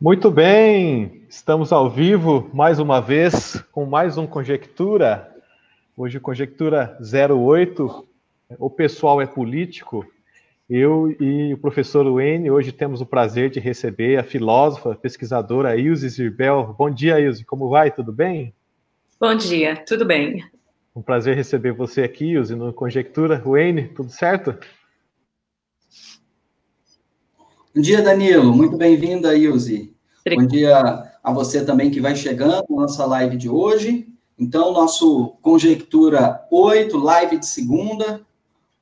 Muito bem, estamos ao vivo mais uma vez com mais um Conjectura. Hoje, Conjectura 08. O pessoal é político. Eu e o professor Wayne hoje temos o prazer de receber a filósofa, pesquisadora Ilse Zirbel. Bom dia, Ilse. Como vai? Tudo bem? Bom dia, tudo bem. Um prazer receber você aqui, Ilse, no Conjectura. Wayne, tudo certo? Bom dia, Danilo. Muito bem-vinda, Ilse. Bom dia a você também que vai chegando na nossa live de hoje. Então, nosso Conjectura 8, live de segunda,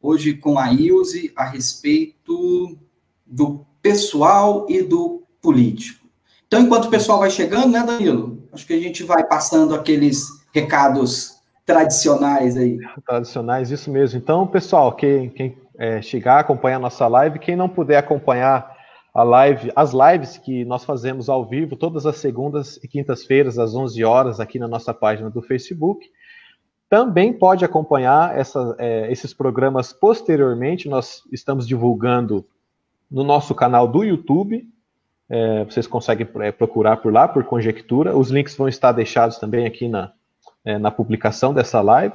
hoje com a Ilse, a respeito do pessoal e do político. Então, enquanto o pessoal vai chegando, né, Danilo? Acho que a gente vai passando aqueles recados tradicionais aí. Tradicionais, isso mesmo. Então, pessoal, quem, quem é, chegar, acompanhar a nossa live, quem não puder acompanhar a live, as lives que nós fazemos ao vivo todas as segundas e quintas-feiras às 11 horas aqui na nossa página do Facebook. Também pode acompanhar essa, é, esses programas posteriormente. Nós estamos divulgando no nosso canal do YouTube. É, vocês conseguem é, procurar por lá, por conjectura. Os links vão estar deixados também aqui na, é, na publicação dessa live.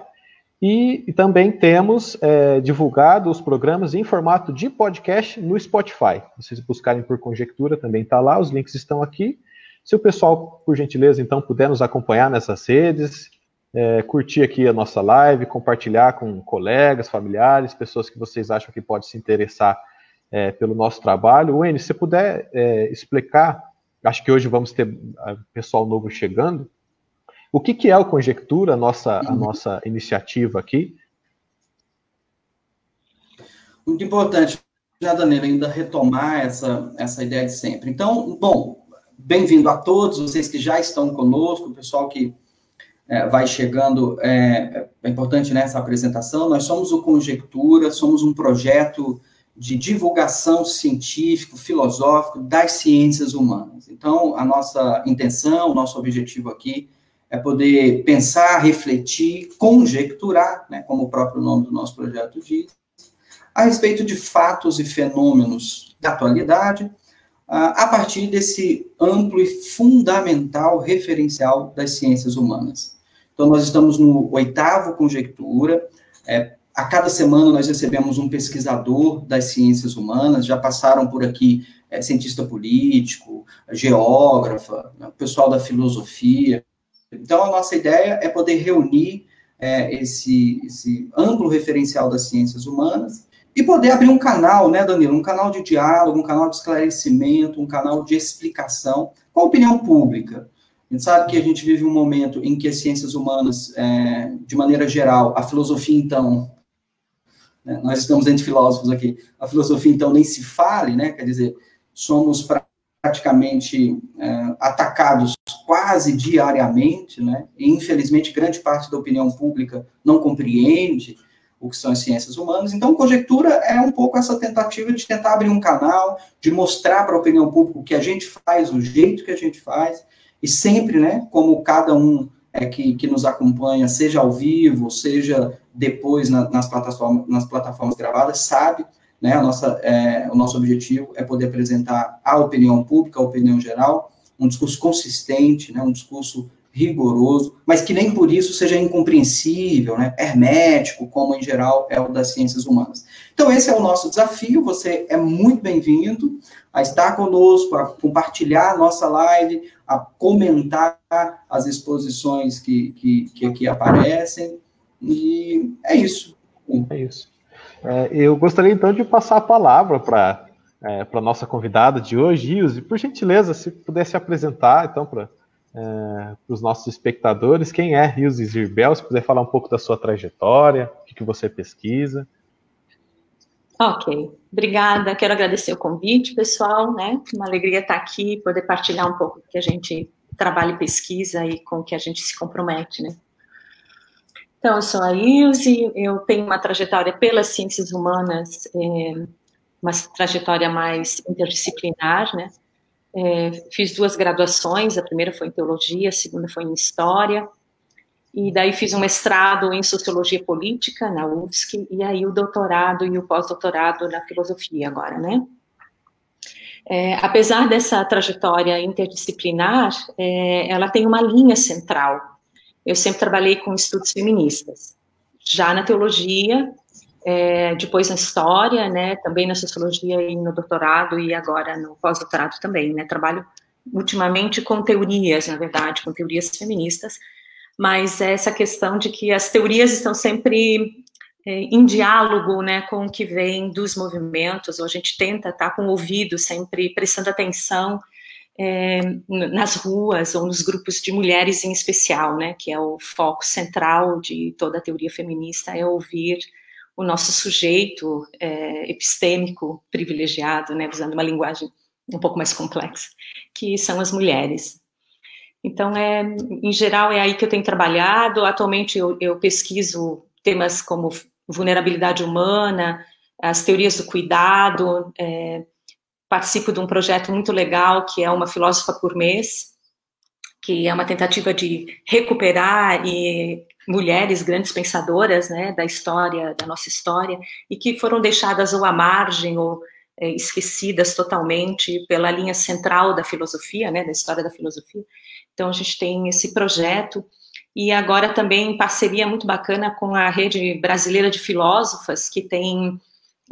E, e também temos é, divulgado os programas em formato de podcast no Spotify. Vocês buscarem por conjectura, também está lá, os links estão aqui. Se o pessoal, por gentileza, então, puder nos acompanhar nessas redes, é, curtir aqui a nossa live, compartilhar com colegas, familiares, pessoas que vocês acham que pode se interessar é, pelo nosso trabalho. Wayne, se puder é, explicar, acho que hoje vamos ter pessoal novo chegando, o que, que é o Conjectura, a nossa, a nossa iniciativa aqui? Muito importante, já, Danilo, ainda retomar essa, essa ideia de sempre. Então, bom, bem-vindo a todos, vocês que já estão conosco, o pessoal que é, vai chegando, é, é importante nessa apresentação. Nós somos o Conjectura, somos um projeto de divulgação científico, filosófico das ciências humanas. Então, a nossa intenção, o nosso objetivo aqui é poder pensar, refletir, conjecturar, né, como o próprio nome do nosso projeto diz, a respeito de fatos e fenômenos da atualidade, a partir desse amplo e fundamental referencial das ciências humanas. Então, nós estamos no oitavo Conjectura. É, a cada semana nós recebemos um pesquisador das ciências humanas, já passaram por aqui é, cientista político, geógrafa, né, pessoal da filosofia, então, a nossa ideia é poder reunir é, esse, esse amplo referencial das ciências humanas e poder abrir um canal, né, Danilo? Um canal de diálogo, um canal de esclarecimento, um canal de explicação com a opinião pública. A gente sabe que a gente vive um momento em que as ciências humanas, é, de maneira geral, a filosofia, então, né, nós estamos entre filósofos aqui, a filosofia, então, nem se fale, né? Quer dizer, somos praticamente é, atacados quase diariamente, né? E, infelizmente, grande parte da opinião pública não compreende o que são as ciências humanas. Então, conjectura é um pouco essa tentativa de tentar abrir um canal, de mostrar para a opinião pública o que a gente faz, o jeito que a gente faz, e sempre, né, como cada um é, que, que nos acompanha, seja ao vivo, seja depois na, nas, plataformas, nas plataformas gravadas, sabe né? Nossa, é, o nosso objetivo é poder apresentar à opinião pública, à opinião geral, um discurso consistente, né? um discurso rigoroso, mas que nem por isso seja incompreensível, né? hermético, como em geral é o das ciências humanas. Então, esse é o nosso desafio. Você é muito bem-vindo a estar conosco, a compartilhar a nossa live, a comentar as exposições que, que, que aqui aparecem. E é isso. É isso. É, eu gostaria então de passar a palavra para é, a nossa convidada de hoje, Ilse. Por gentileza, se pudesse apresentar então para é, os nossos espectadores, quem é Ilse Zirbel, se puder falar um pouco da sua trajetória, o que, que você pesquisa. Ok, obrigada. Quero agradecer o convite, pessoal, né? Uma alegria estar aqui, poder partilhar um pouco do que a gente trabalha e pesquisa e com o que a gente se compromete, né? Então, eu sou a Ilse, eu tenho uma trajetória pelas ciências humanas, é, uma trajetória mais interdisciplinar, né? É, fiz duas graduações, a primeira foi em teologia, a segunda foi em história, e daí fiz um mestrado em sociologia política na UFSC, e aí o doutorado e o pós-doutorado na filosofia agora, né? É, apesar dessa trajetória interdisciplinar, é, ela tem uma linha central. Eu sempre trabalhei com estudos feministas, já na teologia, é, depois na história, né, também na sociologia e no doutorado e agora no pós-doutorado também, né, trabalho ultimamente com teorias, na verdade, com teorias feministas, mas essa questão de que as teorias estão sempre é, em diálogo né, com o que vem dos movimentos, ou a gente tenta estar tá com o ouvido sempre prestando atenção é, nas ruas ou nos grupos de mulheres em especial, né, que é o foco central de toda a teoria feminista, é ouvir o nosso sujeito é, epistêmico privilegiado, né, usando uma linguagem um pouco mais complexa, que são as mulheres. Então, é, em geral, é aí que eu tenho trabalhado. Atualmente, eu, eu pesquiso temas como vulnerabilidade humana, as teorias do cuidado. É, participo de um projeto muito legal que é uma filósofa por mês, que é uma tentativa de recuperar e mulheres grandes pensadoras, né, da história, da nossa história, e que foram deixadas ou à margem ou é, esquecidas totalmente pela linha central da filosofia, né, da história da filosofia. Então a gente tem esse projeto e agora também parceria muito bacana com a rede brasileira de filósofas, que tem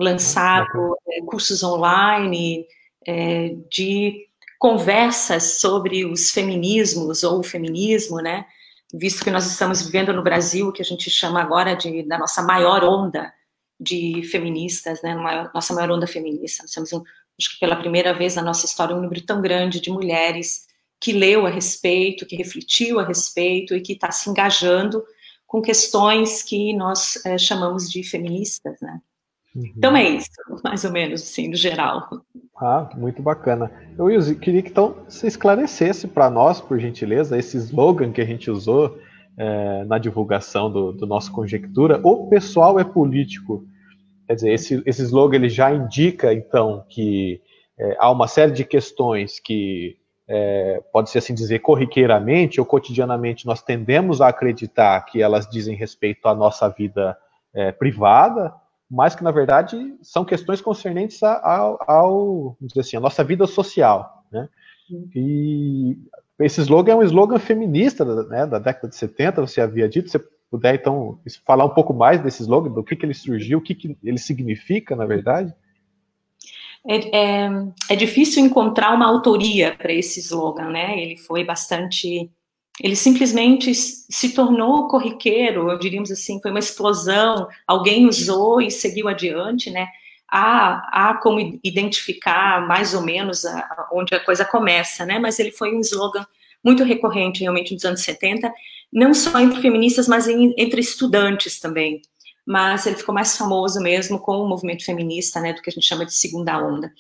lançado é, cursos online é, de conversas sobre os feminismos ou o feminismo, né? Visto que nós estamos vivendo no Brasil o que a gente chama agora de da nossa maior onda de feministas, né? Nossa maior onda feminista. Nós temos, um, acho que pela primeira vez na nossa história, um número tão grande de mulheres que leu a respeito, que refletiu a respeito e que está se engajando com questões que nós é, chamamos de feministas, né? Uhum. Então é isso, mais ou menos, assim, no geral. Ah, muito bacana. Eu queria que então você esclarecesse para nós, por gentileza, esse slogan que a gente usou é, na divulgação do, do, nosso Conjectura, o pessoal é político. Quer dizer, esse, esse slogan ele já indica, então, que é, há uma série de questões que é, pode-se assim dizer, corriqueiramente ou cotidianamente, nós tendemos a acreditar que elas dizem respeito à nossa vida é, privada, mas que, na verdade, são questões concernentes ao, ao vamos dizer assim, a nossa vida social, né? E esse slogan é um slogan feminista né, da década de 70, você havia dito, você puder, então, falar um pouco mais desse slogan, do que, que ele surgiu, o que, que ele significa, na verdade? É, é, é difícil encontrar uma autoria para esse slogan, né? Ele foi bastante. Ele simplesmente se tornou corriqueiro, diríamos assim, foi uma explosão, alguém usou e seguiu adiante, né? Há, há como identificar mais ou menos a, onde a coisa começa, né? Mas ele foi um slogan muito recorrente realmente nos anos 70, não só entre feministas, mas em, entre estudantes também mas ele ficou mais famoso mesmo com o movimento feminista, né, do que a gente chama de segunda onda.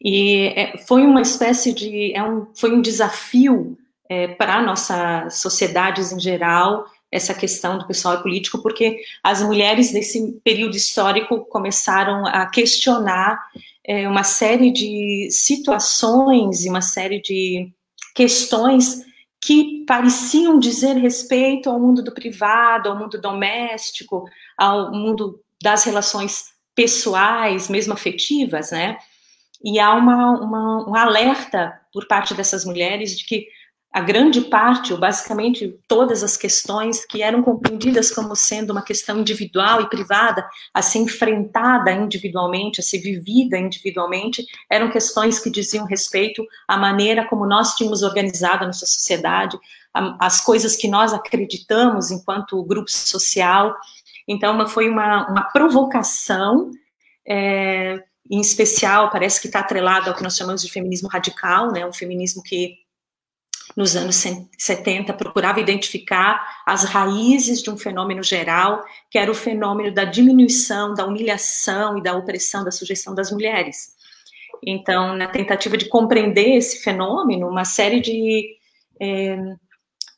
E é, foi uma espécie de, é um, foi um desafio é, para nossas sociedades em geral, essa questão do pessoal político, porque as mulheres nesse período histórico começaram a questionar é, uma série de situações e uma série de questões que pareciam dizer respeito ao mundo do privado, ao mundo doméstico, ao mundo das relações pessoais, mesmo afetivas, né? E há uma, uma, um alerta por parte dessas mulheres de que a grande parte, ou basicamente todas as questões que eram compreendidas como sendo uma questão individual e privada, a ser enfrentada individualmente, a ser vivida individualmente, eram questões que diziam respeito à maneira como nós tínhamos organizado a nossa sociedade, as coisas que nós acreditamos enquanto grupo social. Então, foi uma, uma provocação. É, em especial, parece que está atrelado ao que nós chamamos de feminismo radical, né, um feminismo que nos anos 70, procurava identificar as raízes de um fenômeno geral, que era o fenômeno da diminuição, da humilhação e da opressão, da sujeição das mulheres. Então, na tentativa de compreender esse fenômeno, uma série de é,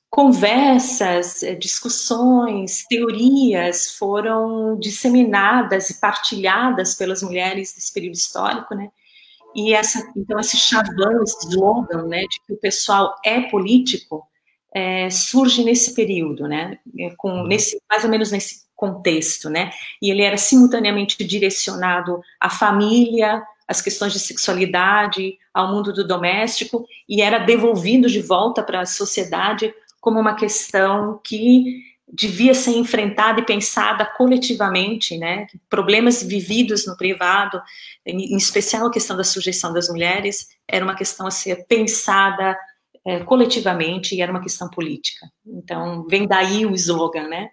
conversas, é, discussões, teorias foram disseminadas e partilhadas pelas mulheres desse período histórico, né? E essa, então, esse chavão, esse slogan, né, de que o pessoal é político, é, surge nesse período, né, é, com, uhum. nesse, mais ou menos nesse contexto, né, e ele era simultaneamente direcionado à família, as questões de sexualidade, ao mundo do doméstico, e era devolvido de volta para a sociedade como uma questão que devia ser enfrentada e pensada coletivamente, né? Problemas vividos no privado, em especial a questão da sujeição das mulheres, era uma questão a ser pensada é, coletivamente e era uma questão política. Então, vem daí o slogan, né?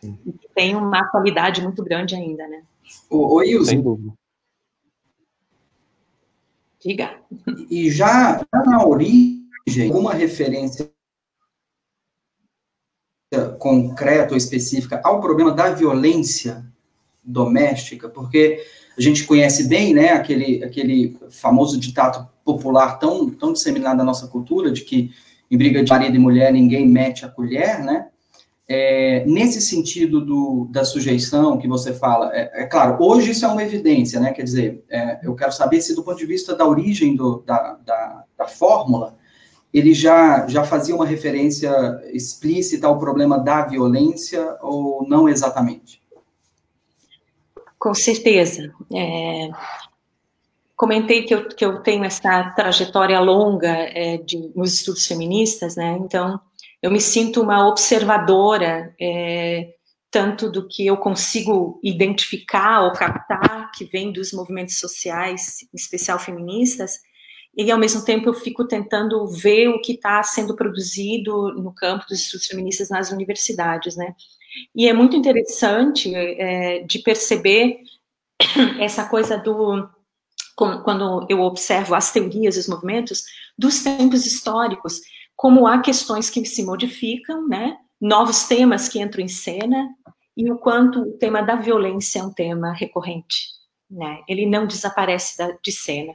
Sim. Tem uma qualidade muito grande ainda, né? O, o Ilse, Diga. E já na origem, alguma referência concreta ou específica ao problema da violência doméstica, porque a gente conhece bem, né, aquele, aquele famoso ditado popular tão, tão disseminado na nossa cultura, de que em briga de marido e mulher ninguém mete a colher, né, é, nesse sentido do, da sujeição que você fala, é, é, claro, hoje isso é uma evidência, né? Quer dizer, é, eu quero saber se do ponto de vista da origem do, da, da, da, fórmula, ele já, já fazia uma referência explícita ao problema da violência ou não exatamente? Com certeza. É, comentei que eu, que eu tenho essa trajetória longa é, de, nos estudos feministas, né? Então, eu me sinto uma observadora, é, tanto do que eu consigo identificar ou captar, que vem dos movimentos sociais, em especial feministas, e ao mesmo tempo eu fico tentando ver o que está sendo produzido no campo dos estudos feministas nas universidades, né? E é muito interessante é, de perceber essa coisa do quando eu observo as teorias dos movimentos dos tempos históricos como há questões que se modificam, né? Novos temas que entram em cena e o quanto o tema da violência é um tema recorrente, né? Ele não desaparece da, de cena.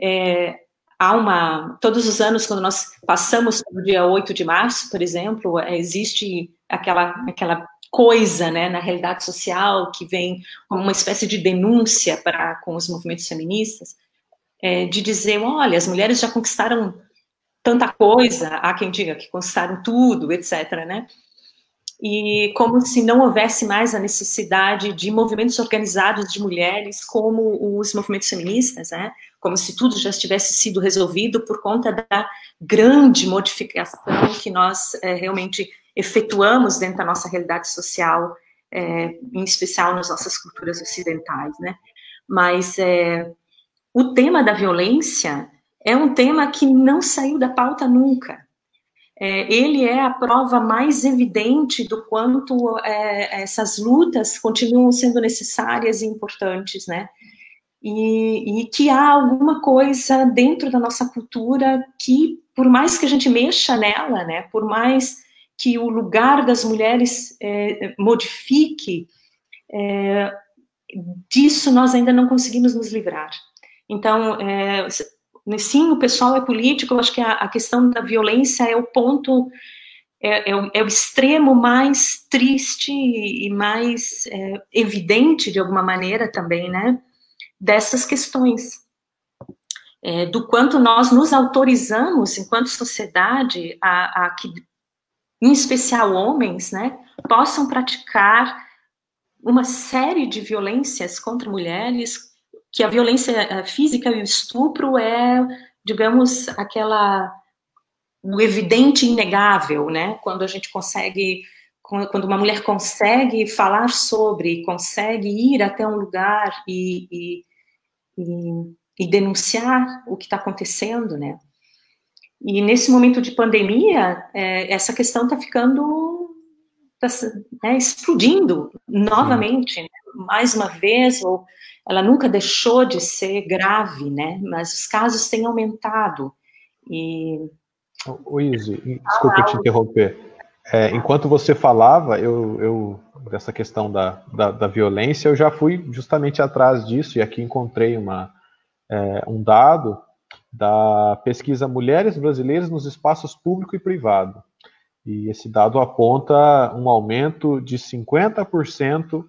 É, há uma todos os anos quando nós passamos o dia 8 de março, por exemplo, é, existe aquela aquela coisa, né, na realidade social que vem como uma espécie de denúncia para com os movimentos feministas, é, de dizer, olha, as mulheres já conquistaram tanta coisa, há quem diga que conquistaram tudo, etc., né? E como se não houvesse mais a necessidade de movimentos organizados de mulheres como os movimentos feministas, né? Como se tudo já tivesse sido resolvido por conta da grande modificação que nós é, realmente efetuamos dentro da nossa realidade social, é, em especial nas nossas culturas ocidentais, né? Mas é, o tema da violência é um tema que não saiu da pauta nunca. É, ele é a prova mais evidente do quanto é, essas lutas continuam sendo necessárias e importantes, né? E, e, que há alguma coisa dentro da nossa cultura que, por mais que a gente mexa nela, né? Por mais que o lugar das mulheres é, modifique, é, disso nós ainda não conseguimos nos livrar. Então, é, Sim, o pessoal é político, eu acho que a, a questão da violência é o ponto, é, é, o, é o, extremo mais triste e mais é, evidente, de alguma maneira, também, né, dessas questões. É, do quanto nós nos autorizamos, enquanto sociedade, a, a que, em especial homens, né, possam praticar uma série de violências contra mulheres, que a violência eh, física e o estupro é, digamos, aquela o evidente inegável, né? Quando a gente consegue, quando uma mulher consegue falar sobre, consegue ir até um lugar e, e, e, e denunciar o que está acontecendo, né? E nesse momento de pandemia, é, essa questão está ficando, tá, né, explodindo novamente? Mais uma vez, ou ela nunca deixou de ser grave, né? Mas os casos têm aumentado. E. O Izzy, desculpa te interromper. É, enquanto você falava, eu, eu dessa questão da, da, da, violência, eu já fui justamente atrás disso e aqui encontrei uma, é, um dado da pesquisa Mulheres Brasileiras nos Espaços Público e Privado. E esse dado aponta um aumento de 50%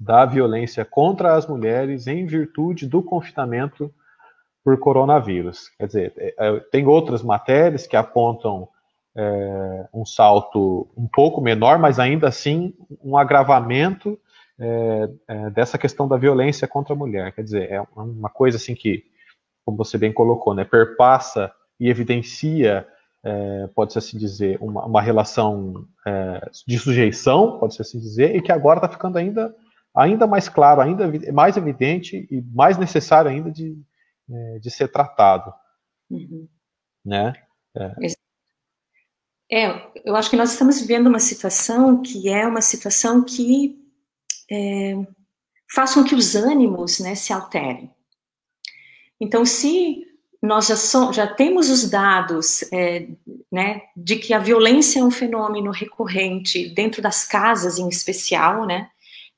da violência contra as mulheres em virtude do confinamento por coronavírus. Quer dizer, é, é, tem outras matérias que apontam é, um salto um pouco menor, mas ainda assim um agravamento é, é, dessa questão da violência contra a mulher. Quer dizer, é uma coisa assim que, como você bem colocou, né, perpassa e evidencia, é, pode-se assim dizer, uma, uma relação de sujeição, pode-se assim dizer, e que agora está ficando ainda, ainda mais claro, ainda mais evidente e mais necessário ainda de, é, de ser tratado. Uhum. Né? É. é, eu acho que nós estamos vivendo uma situação que é uma situação que é, faz com que os ânimos né, se alterem. Então, se nós já, so, já temos os dados é, né, de que a violência é um fenômeno recorrente dentro das casas, em especial, né,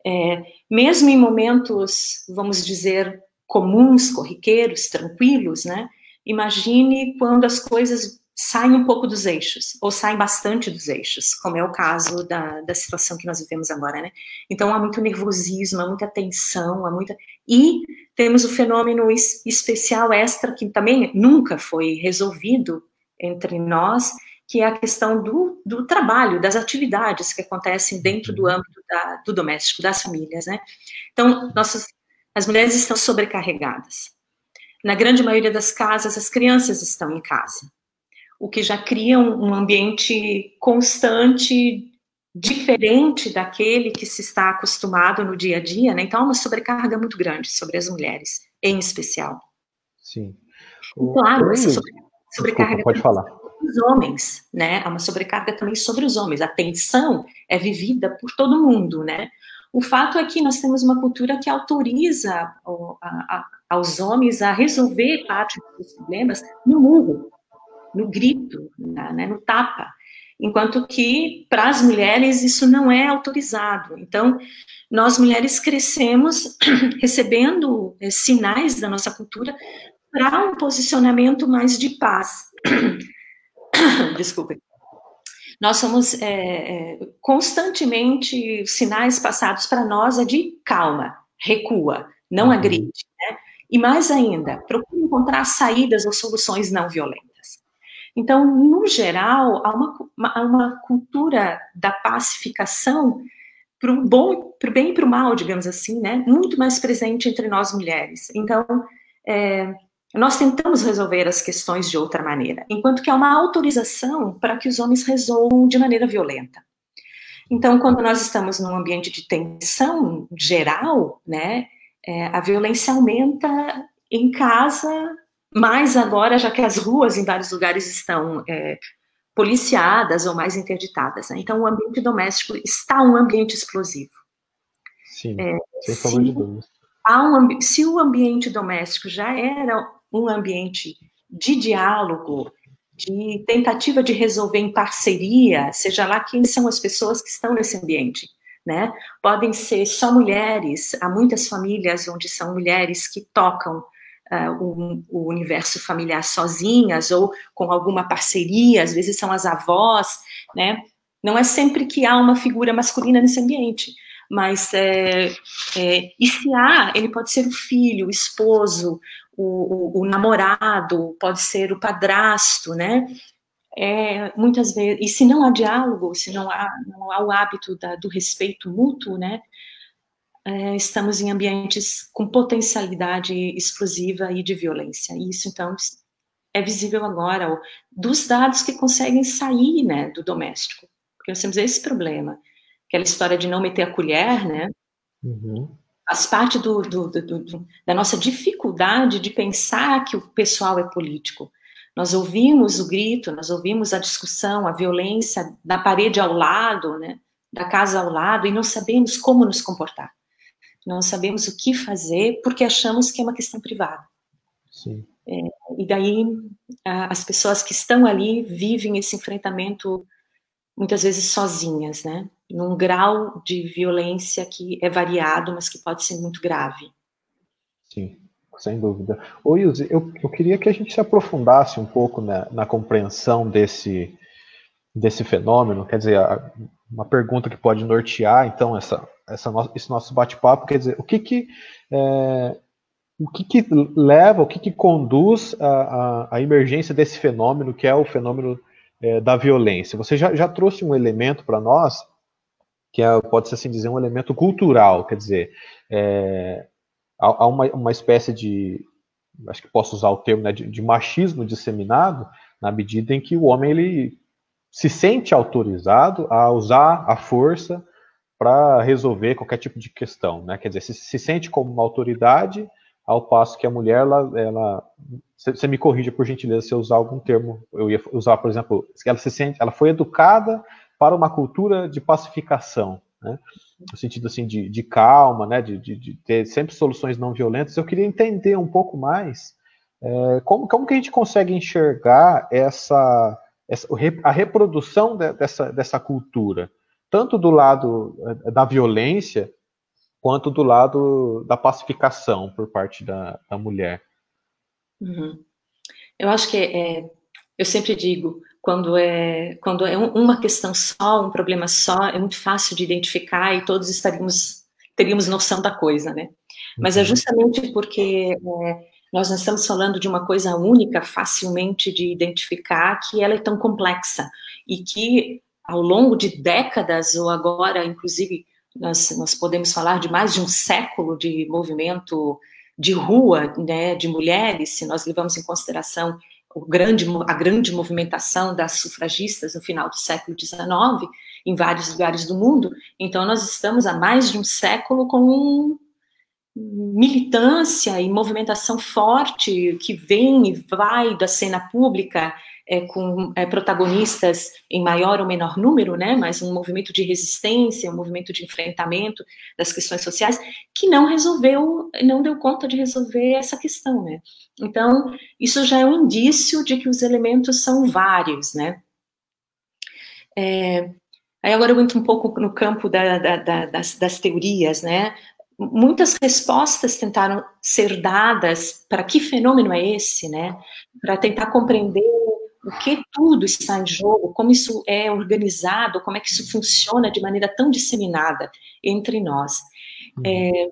é, mesmo em momentos, vamos dizer, comuns, corriqueiros, tranquilos, né, imagine quando as coisas saem um pouco dos eixos, ou saem bastante dos eixos, como é o caso da, da situação que nós vivemos agora, né? Então há muito nervosismo, há muita tensão, há muita. E temos o fenômeno especial extra que também nunca foi resolvido entre nós, que é a questão do, do trabalho, das atividades que acontecem dentro do âmbito da, do doméstico, das famílias, né? Então, nossas, as mulheres estão sobrecarregadas. Na grande maioria das casas, as crianças estão em casa o que já cria um, um ambiente constante, diferente daquele que se está acostumado no dia a dia, né? Então, é uma sobrecarga muito grande sobre as mulheres, em especial. Sim. O... Claro, essa sobrecarga Desculpa, pode falar. Os homens, né? Há uma sobrecarga também sobre os homens. A tensão é vivida por todo mundo, né? O fato é que nós temos uma cultura que autoriza a, a, aos homens a resolver parte dos problemas no murro, no grito, né, no tapa, enquanto que para as mulheres isso não é autorizado. Então, nós mulheres crescemos recebendo é, sinais da nossa cultura para um posicionamento mais de paz. Desculpe. Nós somos é, é, constantemente sinais passados para nós é de calma, recua, não uhum. agride, né? E mais ainda, procure encontrar saídas ou soluções não violentas. Então, no geral, há uma, uma, uma cultura da pacificação para o bom, para o bem e para o mal, digamos assim, né? Muito mais presente entre nós mulheres. Então, é, nós tentamos resolver as questões de outra maneira, enquanto que há uma autorização para que os homens resolvam de maneira violenta. Então, quando nós estamos num ambiente de tensão geral, né, é, a violência aumenta em casa mais agora, já que as ruas em vários lugares estão é, policiadas ou mais interditadas. Né? Então, o ambiente doméstico está um ambiente explosivo. Sim, é, sem sombra de dúvida. Um, se o ambiente doméstico já era um ambiente de diálogo, de tentativa de resolver em parceria, seja lá quem são as pessoas que estão nesse ambiente, né? Podem ser só mulheres, há muitas famílias onde são mulheres que tocam uh, o, o, universo familiar sozinhas ou com alguma parceria, às vezes são as avós, né? Não é sempre que há uma figura masculina nesse ambiente, mas é, é, e se há, ele pode ser o filho, o esposo, o, o, o namorado, pode ser o padrasto, né? É, muitas vezes, e se não há diálogo, se não há, não há o hábito da, do respeito mútuo, né, é, estamos em ambientes com potencialidade explosiva e de violência. Isso, então, é visível agora, dos dados que conseguem sair né, do doméstico. Porque nós temos esse problema. Aquela história de não meter a colher, né? Uhum. Faz parte do, do, do, da nossa dificuldade de pensar que o pessoal é político. Nós ouvimos o grito, nós ouvimos a discussão, a violência da parede ao lado, né? Da casa ao lado, e não sabemos como nos comportar. Não sabemos o que fazer porque achamos que é uma questão privada. É, e daí a, as pessoas que estão ali vivem esse enfrentamento muitas vezes sozinhas, né? Num grau de violência que é variado, mas que pode ser muito grave. Sim, sem dúvida. Ô, Ilse, eu, eu queria que a gente se aprofundasse um pouco na, na compreensão desse, desse fenômeno, quer dizer, uma pergunta que pode nortear, então, essa, essa no, esse nosso bate-papo, quer dizer, o que que, é, o que, que leva, o que, que conduz à emergência desse fenômeno, que é o fenômeno é, da violência? Você já, já trouxe um elemento para nós, que é, pode-se assim dizer, um elemento cultural, quer dizer, é, há, uma, uma espécie de, acho que posso usar o termo, né, de, de, machismo disseminado, na medida em que o homem ele se sente autorizado a usar a força para resolver qualquer tipo de questão, né? Quer dizer, se, se sente como uma autoridade, ao passo que a mulher, ela, ela você me corrija por gentileza se eu usar algum termo, eu ia usar, por exemplo, ela se sente, ela foi educada para uma cultura de pacificação, né? no sentido assim de, de calma, né? De, de, de, ter sempre soluções não violentas. Eu queria entender um pouco mais é, como, como que a gente consegue enxergar essa, essa a reprodução de, dessa, dessa cultura, tanto do lado é, da violência quanto do lado da pacificação por parte da, da mulher. Uhum. Eu acho que é, eu sempre digo, quando é, quando é uma questão só, um problema só, é muito fácil de identificar e todos estaríamos, teríamos noção da coisa, né? Mas é uhum. justamente porque é, nós não estamos falando de uma coisa única, facilmente de identificar, que ela é tão complexa e que ao longo de décadas, ou agora, inclusive, nós, nós podemos falar de mais de um século de movimento de rua, né, de mulheres, se nós levamos em consideração grande, a grande movimentação das sufragistas no final do século XIX, em vários lugares do mundo. Então, nós estamos há mais de um século com militância e movimentação forte que vem e vai da cena pública é, com é, protagonistas em maior ou menor número, né, mas um movimento de resistência, um movimento de enfrentamento das questões sociais que não resolveu, não deu conta de resolver essa questão, né. Então, isso já é um indício de que os elementos são vários, né. É, aí agora eu entro um pouco no campo da, da, da, das, das teorias, né, muitas respostas tentaram ser dadas para que fenômeno é esse, né? Para tentar compreender o que tudo está em jogo, como isso é organizado, como é que isso funciona de maneira tão disseminada entre nós. Uhum. É,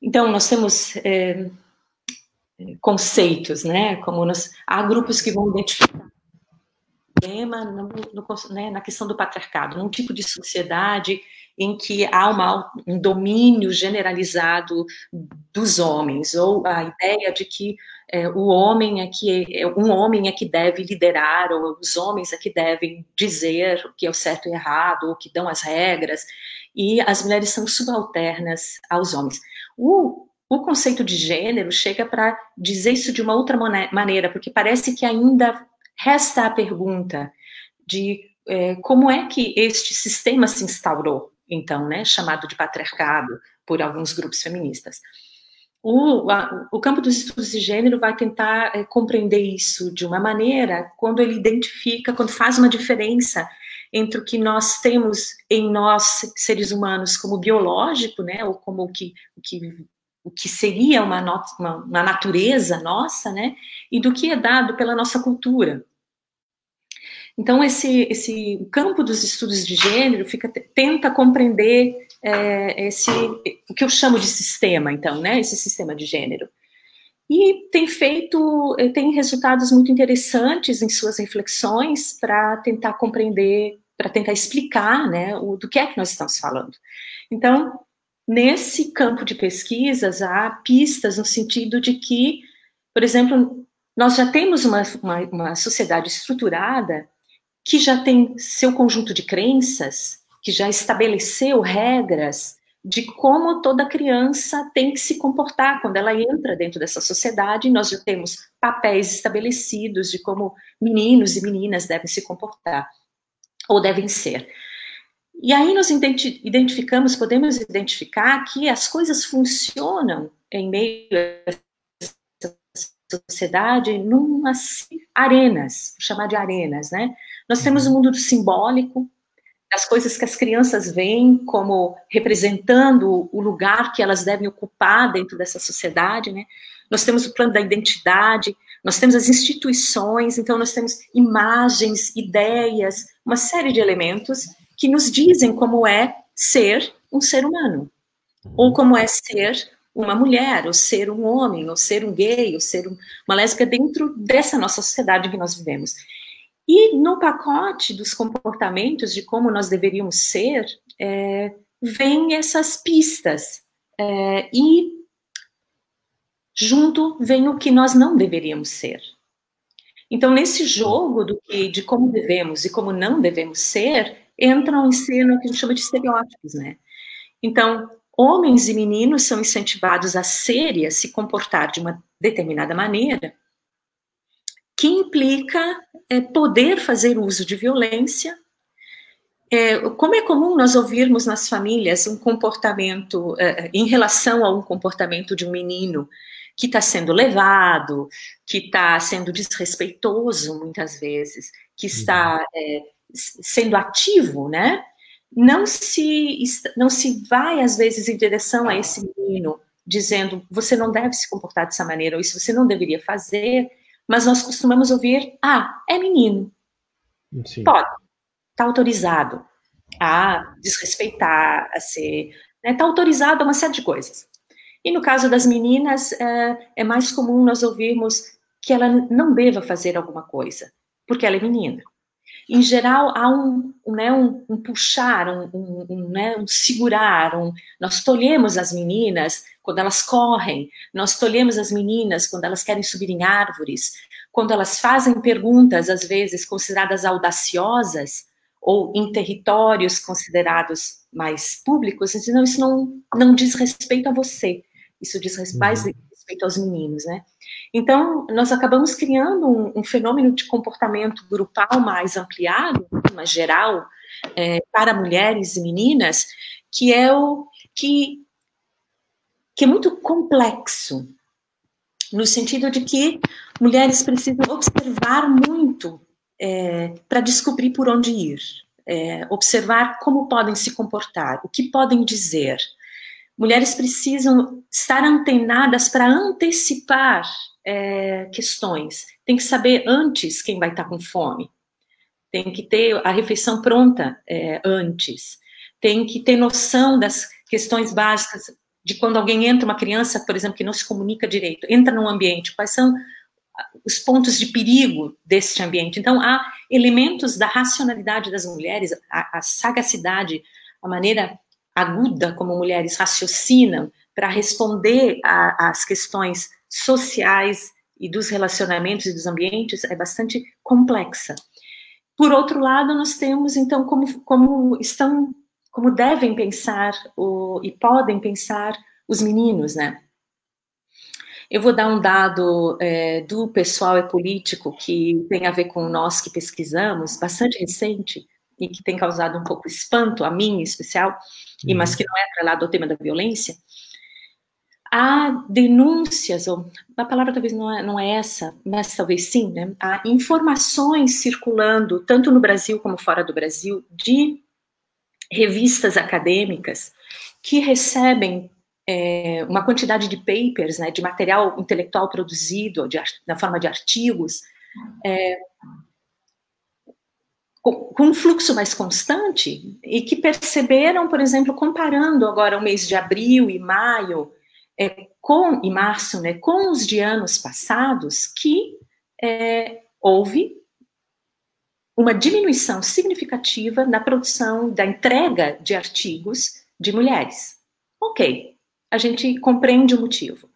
então, nós temos é, conceitos, né? Como nós, há grupos que vão identificar problema no, no, né, na questão do patriarcado, num tipo de sociedade em que há uma, um domínio generalizado dos homens, ou a ideia de que é, o homem é que é, um homem é que deve liderar, ou os homens é que devem dizer o que é o certo e errado, ou que dão as regras, e as mulheres são subalternas aos homens. O, o conceito de gênero chega para dizer isso de uma outra maneira, porque parece que ainda resta a pergunta de é, como é que este sistema se instaurou então, né, chamado de patriarcado por alguns grupos feministas. O, a, o campo dos estudos de gênero vai tentar é, compreender isso de uma maneira quando ele identifica, quando faz uma diferença entre o que nós temos em nós, seres humanos, como biológico, né, ou como o que, o que, o que seria uma, uma, uma natureza nossa, né, e do que é dado pela nossa cultura. Então, esse, esse campo dos estudos de gênero fica, tenta compreender é, esse, o que eu chamo de sistema, então, né, esse sistema de gênero. E tem feito, tem resultados muito interessantes em suas reflexões para tentar compreender, para tentar explicar, né, o, do que é que nós estamos falando. Então, nesse campo de pesquisas, há pistas no sentido de que, por exemplo, nós já temos uma, uma, uma sociedade estruturada que já tem seu conjunto de crenças, que já estabeleceu regras de como toda criança tem que se comportar quando ela entra dentro dessa sociedade. Nós já temos papéis estabelecidos de como meninos e meninas devem se comportar ou devem ser. E aí nós identificamos, podemos identificar que as coisas funcionam em meio a sociedade numas arenas, vou chamar de arenas, né? Nós temos o mundo do simbólico, das coisas que as crianças veem como representando o lugar que elas devem ocupar dentro dessa sociedade, né? Nós temos o plano da identidade, nós temos as instituições, então nós temos imagens, ideias, uma série de elementos que nos dizem como é ser um ser humano, ou como é ser uma mulher, ou ser um homem, ou ser um gay, ou ser uma lésbica dentro dessa nossa sociedade que nós vivemos. E no pacote dos comportamentos de como nós deveríamos ser, é, vem essas pistas. É, e junto vem o que nós não deveríamos ser. Então, nesse jogo do que, de como devemos e como não devemos ser, entram em cena o que a gente chama de estereótipos, né? Então, homens e meninos são incentivados a ser e a se comportar de uma determinada maneira, que implica é, poder fazer uso de violência. É, como é comum nós ouvirmos nas famílias um comportamento, é, em relação a um comportamento de um menino que está sendo levado, que está sendo desrespeitoso muitas vezes, que está uhum. é, sendo ativo, né? Não se, não se vai, às vezes, em direção a esse menino, dizendo você não deve se comportar dessa maneira, ou isso você não deveria fazer, mas nós costumamos ouvir, ah, é menino. Sim. Pode, está autorizado a desrespeitar, a ser, está né, tá autorizado a uma série de coisas. E no caso das meninas, é, é mais comum nós ouvirmos que ela não deva fazer alguma coisa, porque ela é menina. Em geral, há um, né, um, um puxar, um, um, né, um segurar, nós tolhemos as meninas quando elas correm, nós tolhemos as meninas quando elas querem subir em árvores, quando elas fazem perguntas, às vezes consideradas audaciosas, ou em territórios considerados mais públicos, não, isso não, não diz respeito a você, isso diz mais uhum. Respeito aos meninos, né? Então, nós acabamos criando um, um fenômeno de comportamento grupal mais ampliado, mais geral, é, para mulheres e meninas, que é o que, que é muito complexo, no sentido de que mulheres precisam observar muito é, para descobrir por onde ir, é, observar como podem se comportar, o que podem dizer. Mulheres precisam estar antenadas para antecipar é, questões. Tem que saber antes quem vai estar com fome. Tem que ter a refeição pronta é, antes. Tem que ter noção das questões básicas de quando alguém entra, uma criança, por exemplo, que não se comunica direito, entra num ambiente, quais são os pontos de perigo desse ambiente. Então, há elementos da racionalidade das mulheres, a, a sagacidade, a maneira aguda como mulheres raciocinam para responder às questões sociais e dos relacionamentos e dos ambientes é bastante complexa. Por outro lado, nós temos então como, como estão, como devem pensar o, e podem pensar os meninos, né? Eu vou dar um dado é, do pessoal é político que tem a ver com nós que pesquisamos, bastante recente e que tem causado um pouco espanto a mim em especial, uhum. e mas que não é atrelado ao tema da violência há denúncias, ou a palavra talvez não é, não é essa, mas talvez sim, né? Há informações circulando, tanto no Brasil como fora do Brasil, de revistas acadêmicas que recebem é, uma quantidade de papers, né, de material intelectual produzido de, na forma de artigos, é, com, um fluxo mais constante e que perceberam, por exemplo, comparando agora o mês de abril e maio é, com, em março, né, com os de anos passados, que é, houve uma diminuição significativa na produção da entrega de artigos de mulheres. Ok, a gente compreende o motivo.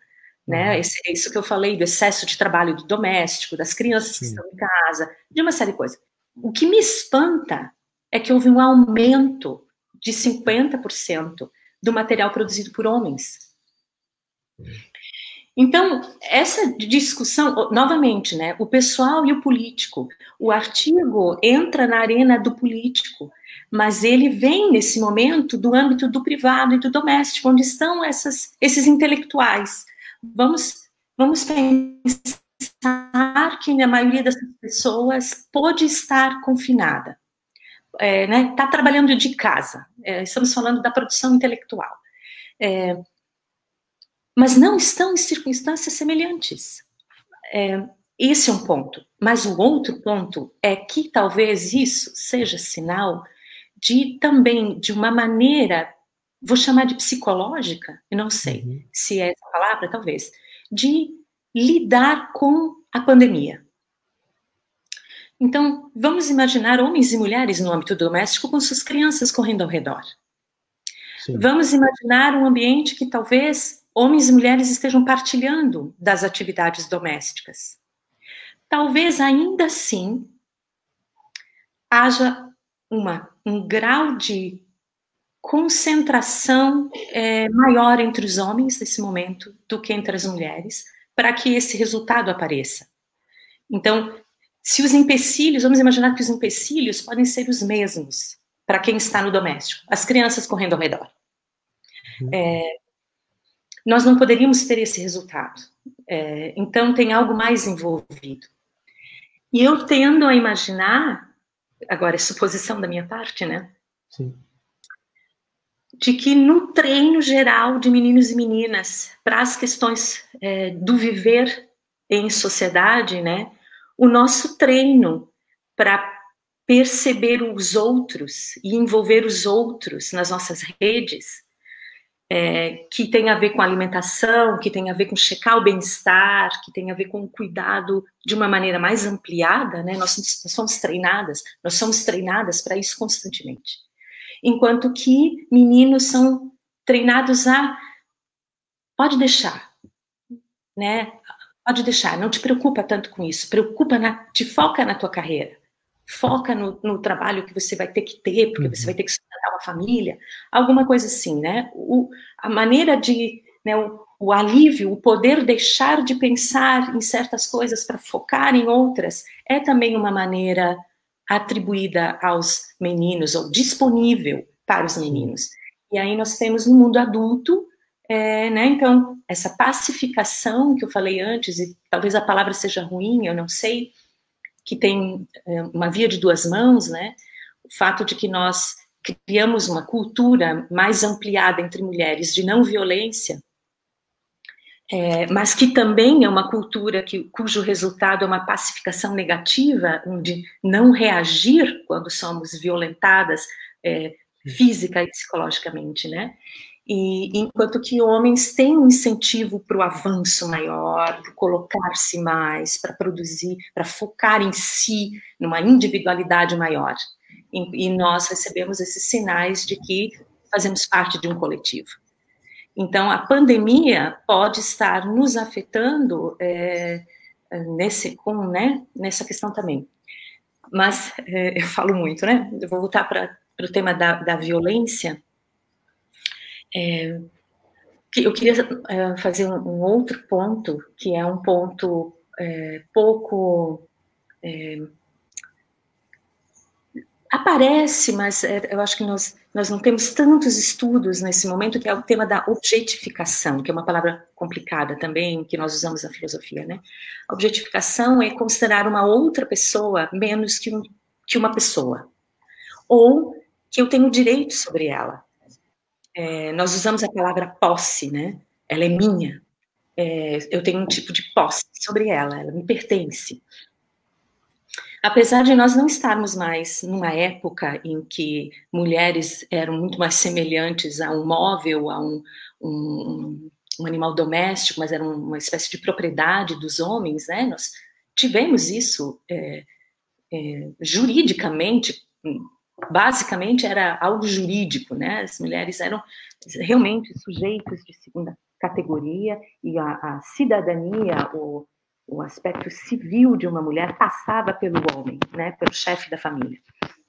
Né? Uhum. Esse, isso que eu falei do excesso de trabalho do doméstico, das crianças que Sim. estão em casa, de uma série de coisas. O que me espanta é que houve um aumento de 50% do material produzido por homens. Então, essa discussão, novamente, né, o pessoal e o político, o artigo entra na arena do político, mas ele vem nesse momento do âmbito do privado e do doméstico, onde estão essas, esses intelectuais. Vamos, vamos pensar que a maioria dessas pessoas pode estar confinada, é, né, está trabalhando de casa. É, estamos falando da produção intelectual. É, mas não estão em circunstâncias semelhantes. É, esse é um ponto. Mas o outro ponto é que talvez isso seja sinal de também, de uma maneira, vou chamar de psicológica, eu não sei uhum. se é essa palavra, talvez, de lidar com a pandemia. Então, vamos imaginar homens e mulheres no âmbito doméstico com suas crianças correndo ao redor. Sim. Vamos imaginar um ambiente que talvez homens e mulheres estejam partilhando das atividades domésticas. Talvez ainda assim haja uma, um grau de concentração é, maior entre os homens nesse momento do que entre as mulheres, para que esse resultado apareça. Então, se os empecilhos, vamos imaginar que os empecilhos podem ser os mesmos para quem está no doméstico, as crianças correndo ao redor. Uhum. É, nós não poderíamos ter esse resultado. É, então, tem algo mais envolvido. E eu tendo a imaginar, agora é suposição da minha parte, né? Sim. De que no treino geral de meninos e meninas para as questões é, do viver em sociedade, né? o nosso treino para perceber os outros e envolver os outros nas nossas redes, é, que tem a ver com alimentação, que tem a ver com checar o bem-estar, que tem a ver com o cuidado de uma maneira mais ampliada, né? Nós, somos treinadas, nós somos treinadas para isso constantemente. Enquanto que meninos são treinados a pode deixar, né? Pode deixar, não te preocupa tanto com isso. Preocupa na, te foca na tua carreira. Foca no, no trabalho que você vai ter que ter, porque uhum. você vai ter que sustentar uma família, alguma coisa assim, né? O, a maneira de, né, o, o alívio, o poder deixar de pensar em certas coisas para focar em outras, é também uma maneira atribuída aos meninos, ou disponível para os meninos. E aí nós temos no mundo adulto é, né, então, essa pacificação que eu falei antes, e talvez a palavra seja ruim, eu não sei, que tem é, uma via de duas mãos, né? O fato de que nós criamos uma cultura mais ampliada entre mulheres de não violência, é, mas que também é uma cultura que, cujo resultado é uma pacificação negativa, de não reagir quando somos violentadas é, física e psicologicamente, né? E enquanto que homens têm um incentivo para o avanço maior, para colocar-se mais, para produzir, para focar em si, numa individualidade maior. E, e, nós recebemos esses sinais de que fazemos parte de um coletivo. Então, a pandemia pode estar nos afetando é, nesse, com, né, nessa questão também. Mas é, eu falo muito, né? Eu vou voltar para o tema da, da violência é, eu queria é, fazer um, um, outro ponto, que é um ponto é, pouco. É, aparece, mas é, eu acho que nós, nós não temos tantos estudos nesse momento, que é o tema da objetificação, que é uma palavra complicada também, que nós usamos na filosofia, né? A objetificação é considerar uma outra pessoa menos que, um, que uma pessoa, ou que eu tenho direito sobre ela é, nós usamos a palavra posse, né? Ela é minha. É, eu tenho um tipo de posse sobre ela, ela me pertence. Apesar de nós não estarmos mais numa época em que mulheres eram muito mais semelhantes a um móvel, a um, um, um animal doméstico, mas eram uma espécie de propriedade dos homens, né? Nós tivemos isso é, é, juridicamente basicamente era algo jurídico, né? As mulheres eram realmente sujeitos de segunda categoria e a, a cidadania, o, o aspecto civil de uma mulher passava pelo homem, né? Pelo chefe da família.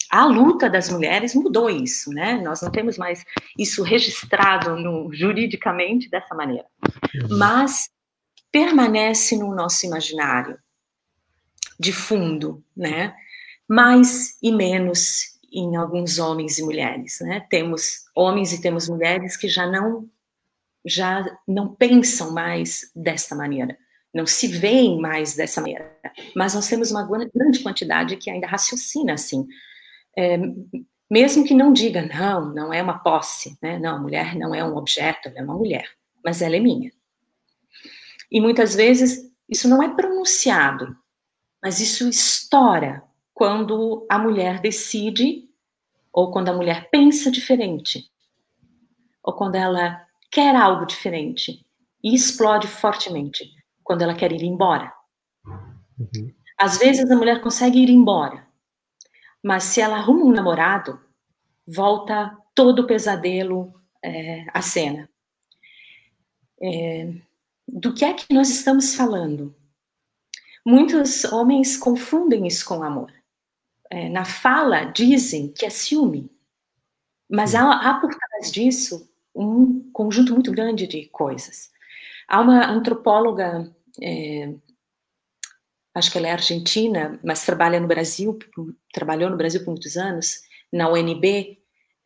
A luta das mulheres mudou isso, né? Nós não temos mais isso registrado no, juridicamente dessa maneira, uhum. mas permanece no nosso imaginário de fundo, né? Mais e menos em alguns homens e mulheres, né? Temos homens e temos mulheres que já não já não pensam mais desta maneira, não se veem mais dessa maneira. Mas nós temos uma grande quantidade que ainda raciocina assim, é, mesmo que não diga não, não é uma posse, né? Não, a mulher não é um objeto, ela é uma mulher, mas ela é minha. E muitas vezes isso não é pronunciado, mas isso estoura quando a mulher decide, ou quando a mulher pensa diferente, ou quando ela quer algo diferente e explode fortemente quando ela quer ir embora. Uhum. Às vezes a mulher consegue ir embora, mas se ela arruma um namorado, volta todo o pesadelo é, à cena. É, do que é que nós estamos falando? Muitos homens confundem isso com amor. É, na fala dizem que é ciúme, mas há, há por trás disso um conjunto muito grande de coisas. Há uma antropóloga, é, acho que ela é argentina, mas trabalha no Brasil, trabalhou no Brasil por muitos anos, na UNB,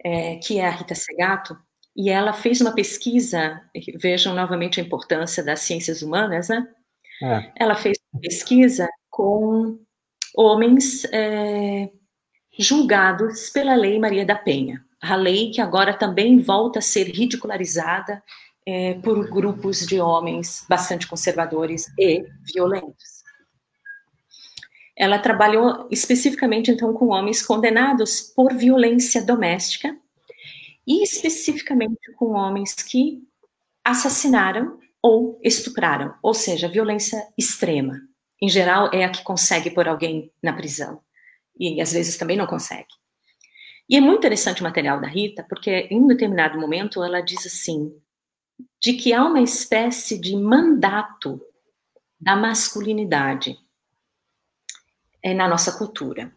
é, que é a Rita Segato, e ela fez uma pesquisa, vejam novamente a importância das ciências humanas, né? É. Ela fez uma pesquisa com homens é, julgados pela Lei Maria da Penha, a lei que agora também volta a ser ridicularizada é, por grupos de homens bastante conservadores e violentos. Ela trabalhou especificamente então com homens condenados por violência doméstica e especificamente com homens que assassinaram ou estupraram, ou seja, violência extrema. Em geral, é a que consegue pôr alguém na prisão. E às vezes também não consegue. E é muito interessante o material da Rita, porque em um determinado momento ela diz assim: de que há uma espécie de mandato da masculinidade é, na nossa cultura,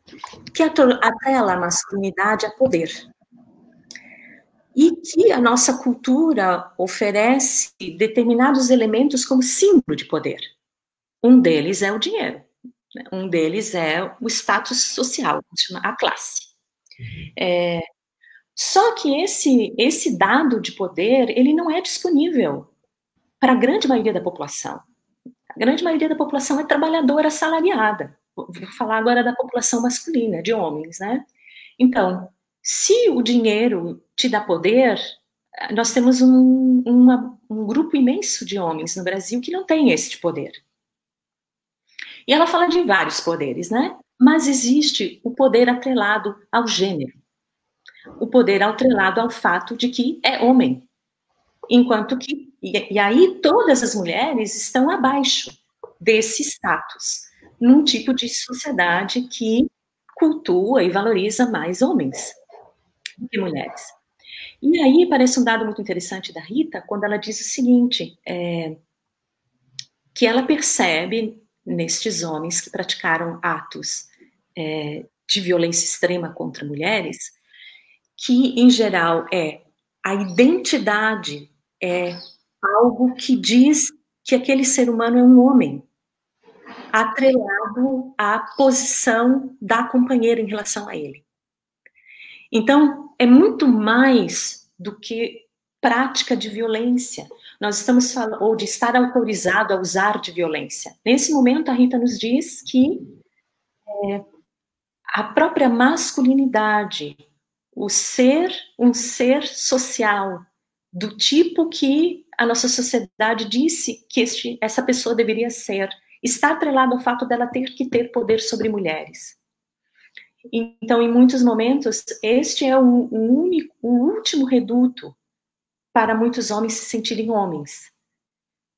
que atrela a masculinidade a poder e que a nossa cultura oferece determinados elementos como símbolo de poder. Um deles é o dinheiro, né? um deles é o status social, a classe. É, só que esse, esse dado de poder, ele não é disponível para a grande maioria da população. A grande maioria da população é trabalhadora assalariada. Vou falar agora da população masculina, de homens, né? Então, se o dinheiro te dá poder, nós temos um, uma, um grupo imenso de homens no Brasil que não tem esse poder. E ela fala de vários poderes, né? Mas existe o poder atrelado ao gênero. O poder atrelado ao fato de que é homem. Enquanto que. E, e aí todas as mulheres estão abaixo desse status, num tipo de sociedade que cultua e valoriza mais homens do que mulheres. E aí parece um dado muito interessante da Rita quando ela diz o seguinte: é, que ela percebe nestes homens que praticaram atos é, de violência extrema contra mulheres, que em geral é a identidade é algo que diz que aquele ser humano é um homem, atrelado à posição da companheira em relação a ele. Então, é muito mais do que prática de violência. Nós estamos falando, ou de estar autorizado a usar de violência. Nesse momento, a Rita nos diz que é, a própria masculinidade, o ser um ser social, do tipo que a nossa sociedade disse que este, essa pessoa deveria ser, está atrelado ao fato dela ter que ter poder sobre mulheres. Então, em muitos momentos, este é o, o único, o último reduto para muitos homens se sentirem homens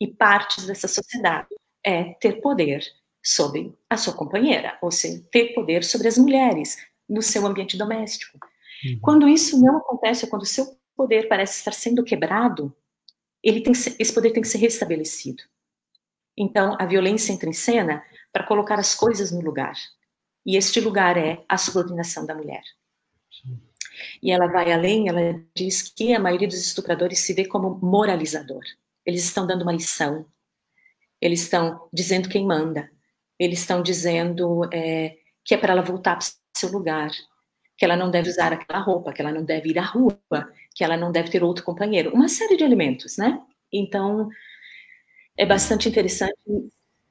e partes dessa sociedade é ter poder sobre a sua companheira, ou seja, ter poder sobre as mulheres no seu ambiente doméstico. Uhum. Quando isso não acontece, quando o seu poder parece estar sendo quebrado, ele tem esse poder tem que ser restabelecido. Então, a violência entra em cena para colocar as coisas no lugar. E este lugar é a subordinação da mulher. Sim. E ela vai além, ela diz que a maioria dos estupradores se vê como moralizador. Eles estão dando uma lição. Eles estão dizendo quem manda. Eles estão dizendo é, que é para ela voltar para o seu lugar, que ela não deve usar aquela roupa, que ela não deve ir à rua, que ela não deve ter outro companheiro. Uma série de elementos, né? Então, é bastante interessante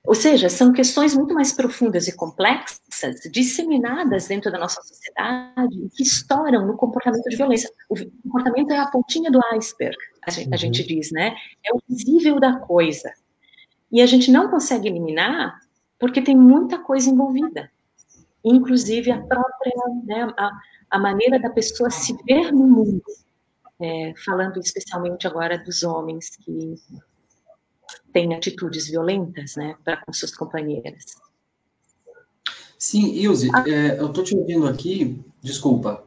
ou seja, são questões muito mais profundas e complexas, disseminadas dentro da nossa sociedade, que estouram no comportamento de violência. O comportamento é a pontinha do iceberg, a gente, a gente uhum. diz, né? É o visível da coisa. E a gente não consegue eliminar porque tem muita coisa envolvida. Inclusive a própria, né, a, a maneira da pessoa se ver no mundo. É, falando especialmente agora dos homens que tem atitudes violentas, né, para com suas companheiras. Sim, Ilse, ah. é, eu estou te ouvindo aqui, desculpa.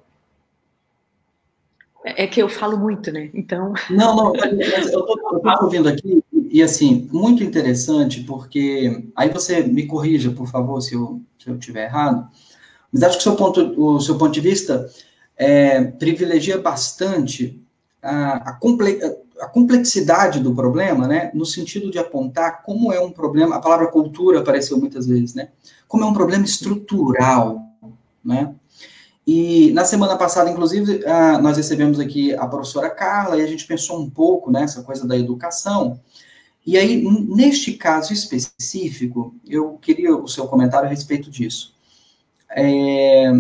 É que eu falo muito, né? Então. Não, não, eu estou ouvindo aqui, e assim, muito interessante, porque. Aí você me corrija, por favor, se eu, se eu tiver errado. Mas acho que seu ponto, o seu ponto de vista é, privilegia bastante a, a, comple, a, complexidade do problema, né, no sentido de apontar como é um problema, a palavra cultura apareceu muitas vezes, né, como é um problema estrutural, né, e na semana passada, inclusive, nós recebemos aqui a professora Carla e a gente pensou um pouco nessa coisa da educação, e aí, neste caso específico, eu queria o seu comentário a respeito disso. É,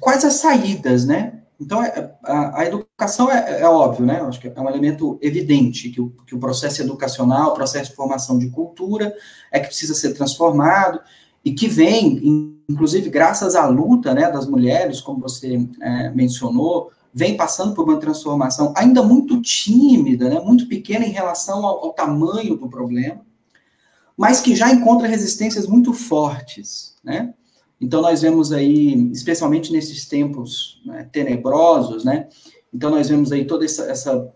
quais as saídas, né, então, é, a, a educação é, é, óbvio, né? Acho que é um elemento evidente que o, que o processo educacional, o processo de formação de cultura, é que precisa ser transformado e que vem, inclusive, graças à luta né, das mulheres, como você é, mencionou, vem passando por uma transformação ainda muito tímida, né, muito pequena em relação ao, ao tamanho do problema, mas que já encontra resistências muito fortes, né? Então, nós vemos aí, especialmente nesses tempos né, tenebrosos, né? Então, nós vemos aí toda essa, essa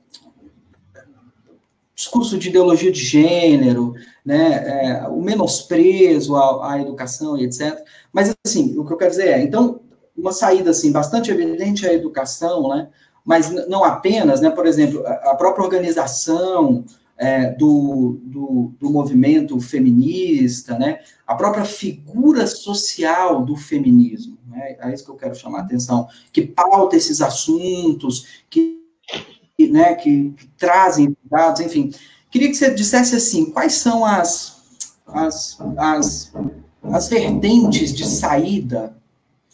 discurso de ideologia de gênero, né, é, o menosprezo à, à, educação e etc. Mas, assim, o que eu quero dizer é, então, uma saída, assim, bastante evidente é a educação, né, mas não apenas, né, por exemplo, a própria organização é, do, do, do, movimento feminista, né? a própria figura social do feminismo, né? é isso que eu quero chamar a atenção, que pauta esses assuntos, que, né, que, que trazem dados, enfim. Queria que você dissesse assim, quais são as, as, as, as vertentes de saída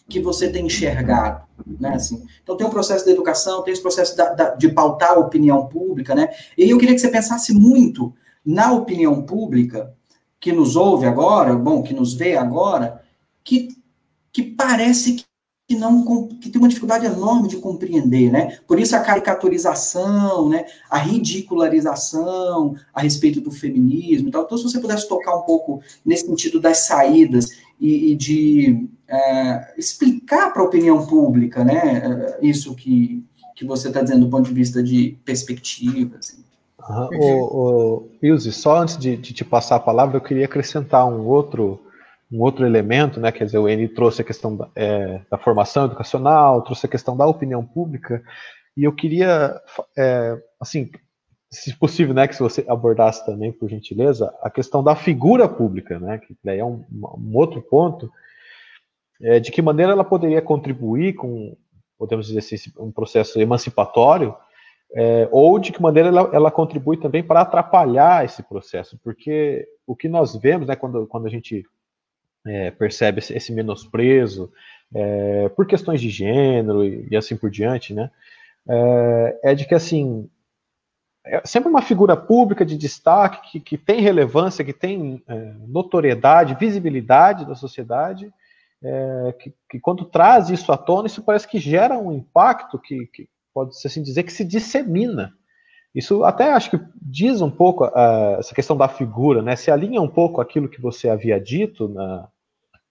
que você tem enxergado, né, assim. Então tem o processo da educação, tem esse processo da, da, de pautar a opinião pública, né, e eu queria que você pensasse muito na opinião pública que nos ouve agora, bom, que nos vê agora, que, que parece que não que tem uma dificuldade enorme de compreender, né? Por isso a caricaturização, né? A ridicularização a respeito do feminismo, tal. Então, se você pudesse tocar um pouco nesse sentido das saídas e, e de é, explicar para a opinião pública, né? É, isso que que você está dizendo do ponto de vista de perspectiva. Assim. Uhum. O, o Ilse, só antes de, de te passar a palavra, eu queria acrescentar um outro um outro elemento, né? Quer dizer, o Eni trouxe a questão da, é, da, formação educacional, trouxe a questão da opinião pública, e eu queria, é, assim, se possível, né, que se você abordasse também, por gentileza, a questão da figura pública, né? Que daí é um, um outro ponto, é, de que maneira ela poderia contribuir com, podemos dizer assim, um processo emancipatório, é, ou de que maneira ela, ela, contribui também para atrapalhar esse processo, porque o que nós vemos, né, quando, quando a gente é, percebe esse, menosprezo é, por questões de gênero e, e assim por diante, né? É, é, de que assim é sempre uma figura pública de destaque que, que tem relevância, que tem é, notoriedade, visibilidade da sociedade, é, que, que, quando traz isso à tona, isso parece que gera um impacto que, que pode-se assim dizer que se dissemina. Isso até acho que diz um pouco uh, essa questão da figura, né? Se alinha um pouco aquilo que você havia dito na,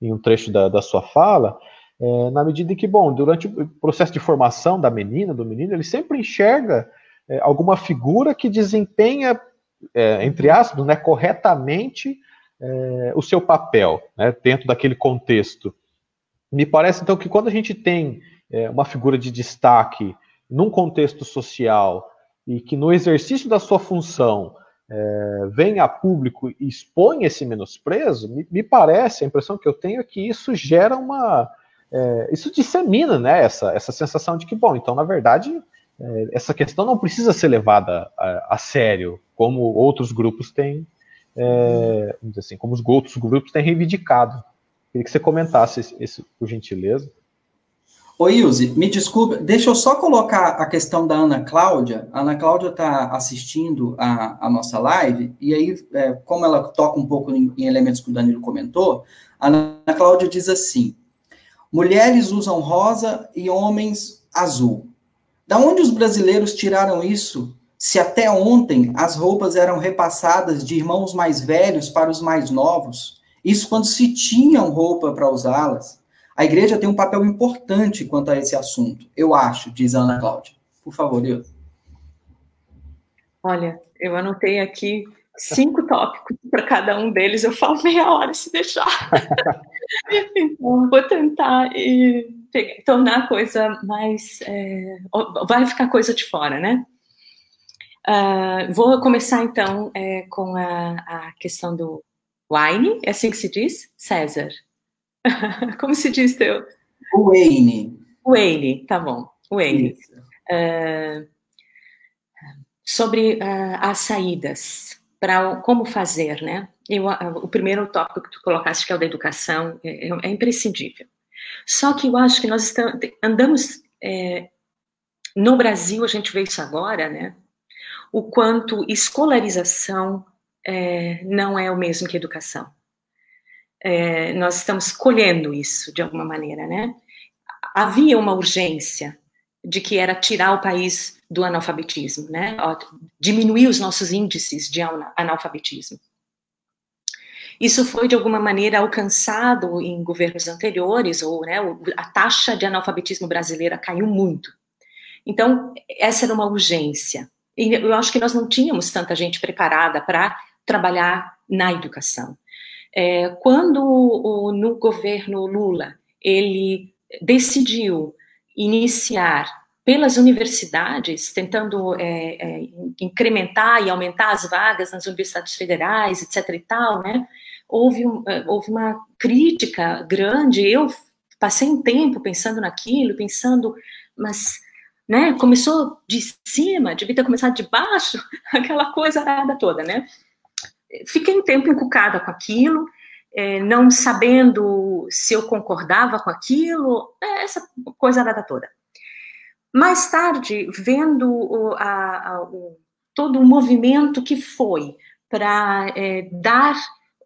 em um trecho da, da sua fala, é, na medida em que, bom, durante o processo de formação da menina, do menino, ele sempre enxerga é, alguma figura que desempenha, é, entre aspas, né, corretamente é, o seu papel né, dentro daquele contexto. Me parece, então, que quando a gente tem é, uma figura de destaque num contexto social e que no exercício da sua função é, vem a público e expõe esse menosprezo, me, me, parece, a impressão que eu tenho é que isso gera uma. É, isso dissemina né, essa, essa sensação de que, bom, então, na verdade, é, essa questão não precisa ser levada a, a sério, como outros grupos têm, é, assim, como os outros grupos têm reivindicado. Queria que você comentasse isso, por gentileza. Ô, Ilse, me desculpe, deixa eu só colocar a questão da Ana Cláudia. A Ana Cláudia está assistindo a, a, nossa live, e aí, é, como ela toca um pouco em, em, elementos que o Danilo comentou, a Ana Cláudia diz assim: mulheres usam rosa e homens azul. Da onde os brasileiros tiraram isso? Se até ontem as roupas eram repassadas de irmãos mais velhos para os mais novos, Isso quando se tinham roupa para usá-las. A igreja tem um papel importante quanto a esse assunto, eu acho, diz Ana Cláudia. Por favor, Deus. Olha, eu anotei aqui cinco tópicos para cada um deles. Eu falo meia hora se deixar. então, vou tentar e tornar a coisa mais. É, vai ficar coisa de fora, né? Uh, vou começar então é, com a, a, questão do wine, é assim que se diz? César. Como se diz teu? Wayne. Wayne, tá bom. Wayne. Uh, sobre uh, as saídas, para como fazer, né? Eu, o primeiro tópico que tu colocaste, que é o da educação, é, é, é imprescindível. Só que eu acho que nós estamos, andamos. É, no Brasil, a gente vê isso agora, né? O quanto escolarização é, não é o mesmo que educação. É, nós estamos colhendo isso de alguma maneira, né? Havia uma urgência de que era tirar o país do analfabetismo, né? Diminuir os nossos índices de analfabetismo. Isso foi, de alguma maneira, alcançado em governos anteriores, ou né, a taxa de analfabetismo brasileira caiu muito. Então, essa era uma urgência. E eu acho que nós não tínhamos tanta gente preparada para trabalhar na educação. É, quando, o, no governo Lula, ele decidiu iniciar pelas universidades, tentando é, é, incrementar e aumentar as vagas nas universidades federais, etc. e tal, né? Houve, é, houve uma crítica grande. Eu passei um tempo pensando naquilo, pensando, mas, né? Começou de cima, devia ter começado de baixo, aquela coisa toda, né? Fiquei um tempo encucada com aquilo, é, não sabendo se eu concordava com aquilo, é, essa coisa nada toda. Mais tarde, vendo o, a, a, o, todo o movimento que foi para é, dar,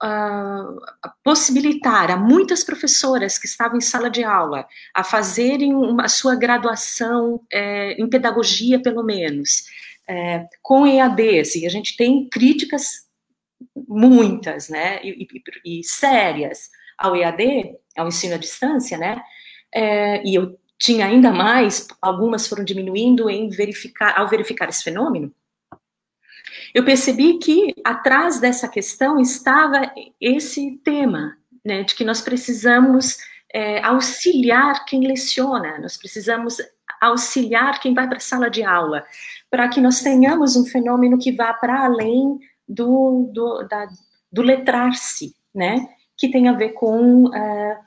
uh, possibilitar a muitas professoras que estavam em sala de aula a fazerem uma, a sua graduação é, em pedagogia, pelo menos, é, com EADs, e a gente tem críticas muitas, né, e, e, e sérias. Ao EAD, ao ensino à distância, né, é, e eu tinha ainda mais, algumas foram diminuindo em verificar, ao verificar esse fenômeno, eu percebi que atrás dessa questão estava esse tema, né, de que nós precisamos é, auxiliar quem leciona, nós precisamos auxiliar quem vai para a sala de aula, para que nós tenhamos um fenômeno que vá para além do, do, da, do letrar-se, né, que tem a ver com uh,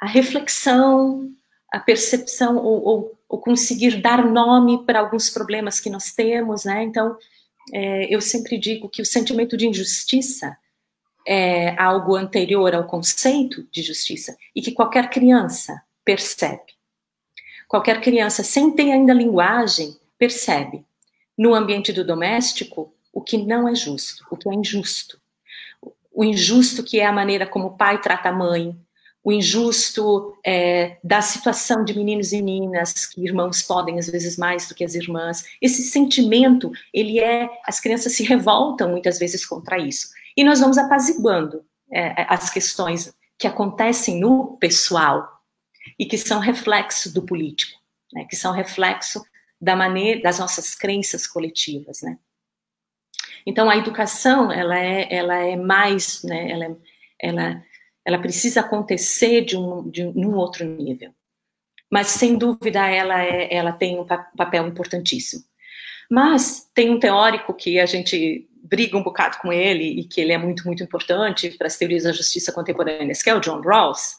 a reflexão, a percepção ou, ou, ou, conseguir dar nome para alguns problemas que nós temos, né? Então, é, eu sempre digo que o sentimento de injustiça é algo anterior ao conceito de justiça e que qualquer criança percebe. Qualquer criança, sem ter ainda linguagem, percebe no ambiente do doméstico o que não é justo, o que é injusto. O injusto que é a maneira como o pai trata a mãe, o injusto é, da situação de meninos e meninas, que irmãos podem às vezes mais do que as irmãs. Esse sentimento, ele é, as crianças se revoltam muitas vezes contra isso. E nós vamos apaziguando é, as questões que acontecem no pessoal e que são reflexo do político, né, que são reflexo da maneira das nossas crenças coletivas, né? Então a educação ela é ela é mais, né? Ela é, ela ela precisa acontecer de um, de um outro nível. Mas, sem dúvida, ela, é, ela tem um papel importantíssimo. Mas tem um teórico que a gente briga um bocado com ele e que ele é muito, muito importante para as teorias da justiça contemporâneas, que é o John Rawls.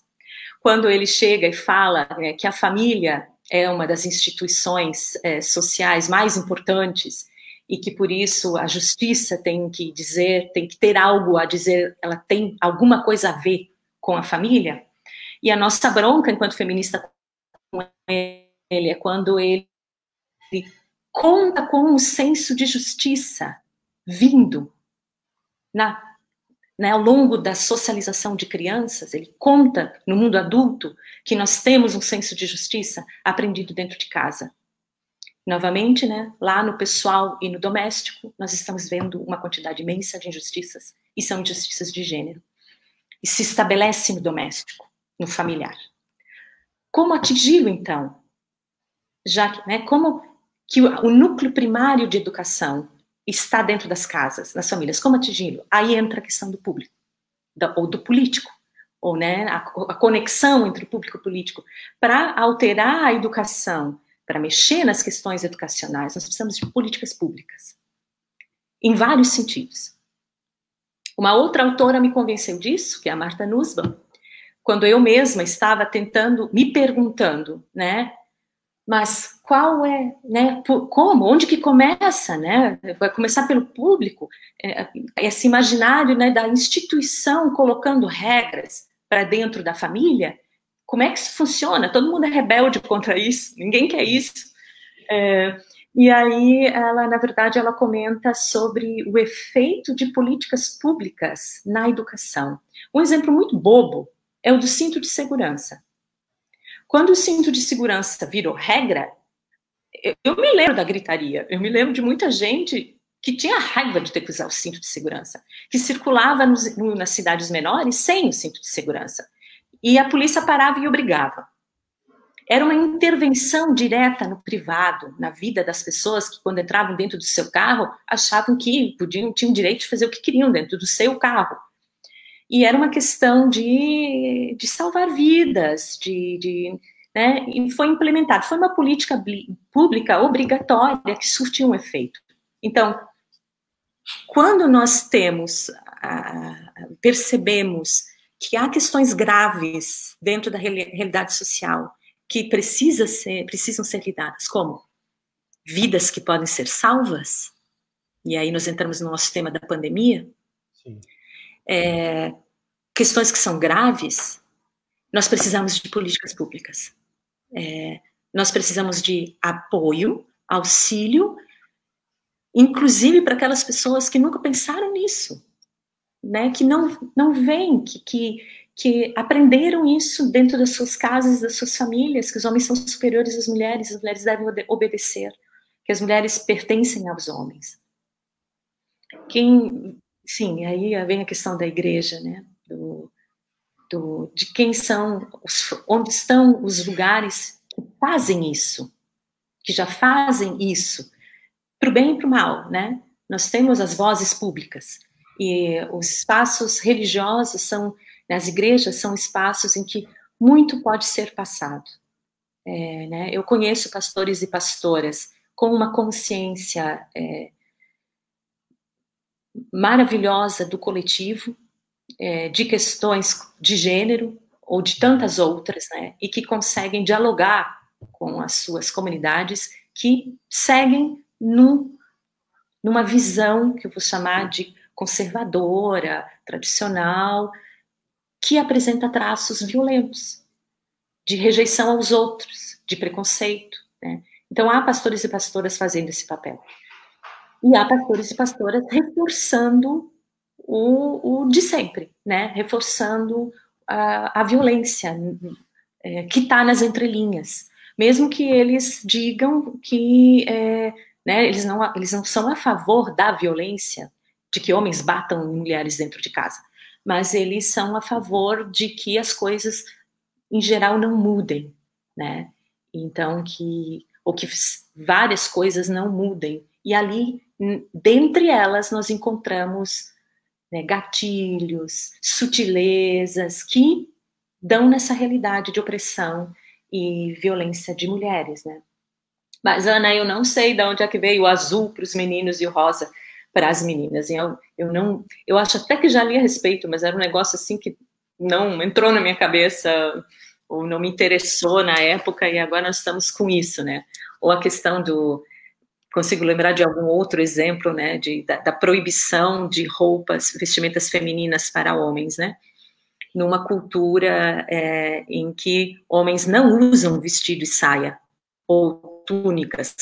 Quando ele chega e fala né, que a família é uma das instituições é, sociais mais importantes e que por isso a justiça tem que dizer, tem que ter algo a dizer, ela tem alguma coisa a ver com a família. E a nossa bronca enquanto feminista com ele é quando ele conta com um senso de justiça vindo na, né, ao longo da socialização de crianças, ele conta no mundo adulto que nós temos um senso de justiça aprendido dentro de casa. Novamente, né, lá no pessoal e no doméstico, nós estamos vendo uma quantidade imensa de injustiças, e são injustiças de gênero. e se estabelece no doméstico, no familiar. Como atingi-lo, então? Já que, né, como que o, núcleo primário de educação está dentro das casas, das famílias, como atingi-lo? Aí entra a questão do público, da, ou do político, ou né, a, a conexão entre o público e o político. Para alterar a educação, para mexer nas questões educacionais, nós precisamos de políticas públicas, em vários sentidos. Uma outra autora me convenceu disso, que é a Marta Nussbaum, quando eu mesma estava tentando, me perguntando, né, mas qual é, né, como, onde que começa, né, vai começar pelo público, é, esse imaginário, né, da instituição colocando regras para dentro da família, como é que isso funciona? Todo mundo é rebelde contra isso, ninguém quer isso. É, e aí, ela, na verdade, ela comenta sobre o efeito de políticas públicas na educação. Um exemplo muito bobo é o do cinto de segurança. Quando o cinto de segurança virou regra, eu, me lembro da gritaria, eu me lembro de muita gente que tinha raiva de ter que usar o cinto de segurança, que circulava nos, no, nas cidades menores sem o cinto de segurança. E a polícia parava e obrigava. Era uma intervenção direta no privado, na vida das pessoas que, quando entravam dentro do seu carro, achavam que podiam, tinham direito de fazer o que queriam dentro do seu carro. E era uma questão de, de salvar vidas, de, de né, e foi implementado. Foi uma política pública obrigatória que surtiu um efeito. Então, quando nós temos, percebemos que há questões graves dentro da realidade social que precisa ser, precisam ser lidadas, como vidas que podem ser salvas, e aí nós entramos no nosso tema da pandemia, é, questões que são graves, nós precisamos de políticas públicas. É, nós precisamos de apoio, auxílio, inclusive para aquelas pessoas que nunca pensaram nisso, né, que não, não veem, que, que, que aprenderam isso dentro das suas casas, das suas famílias, que os homens são superiores às mulheres, as mulheres devem obedecer, que as mulheres pertencem aos homens. Quem, sim, aí vem a questão da igreja, né? Do, do, de quem são, os, onde estão os lugares que fazem isso, que já fazem isso, para o bem e para o mal, né? Nós temos as vozes públicas e os espaços religiosos são as igrejas são espaços em que muito pode ser passado. É, né? Eu conheço pastores e pastoras com uma consciência é, maravilhosa do coletivo, é, de questões de gênero ou de tantas outras, né? e que conseguem dialogar com as suas comunidades que seguem num, numa visão que eu vou chamar de conservadora, tradicional, que apresenta traços violentos, de rejeição aos outros, de preconceito. Né? Então, há pastores e pastoras fazendo esse papel. E há pastores e pastoras reforçando o, o de sempre, né? reforçando a, a violência é, que está nas entrelinhas. Mesmo que eles digam que é, né, eles, não, eles não são a favor da violência, de que homens batam mulheres dentro de casa mas eles são a favor de que as coisas, em geral, não mudem, né? Então, que, ou que várias coisas não mudem. E ali, dentre elas, nós encontramos né, gatilhos, sutilezas que dão nessa realidade de opressão e violência de mulheres, né? Mas, Ana, eu não sei de onde é que veio o azul para os meninos e o rosa para as meninas. E eu, eu não, eu acho até que já li a respeito, mas era um negócio assim que não entrou na minha cabeça ou não me interessou na época e agora nós estamos com isso, né? Ou a questão do consigo lembrar de algum outro exemplo, né, de, da, da proibição de roupas, vestimentas femininas para homens, né? Numa cultura é, em que homens não usam vestido e saia ou túnicas,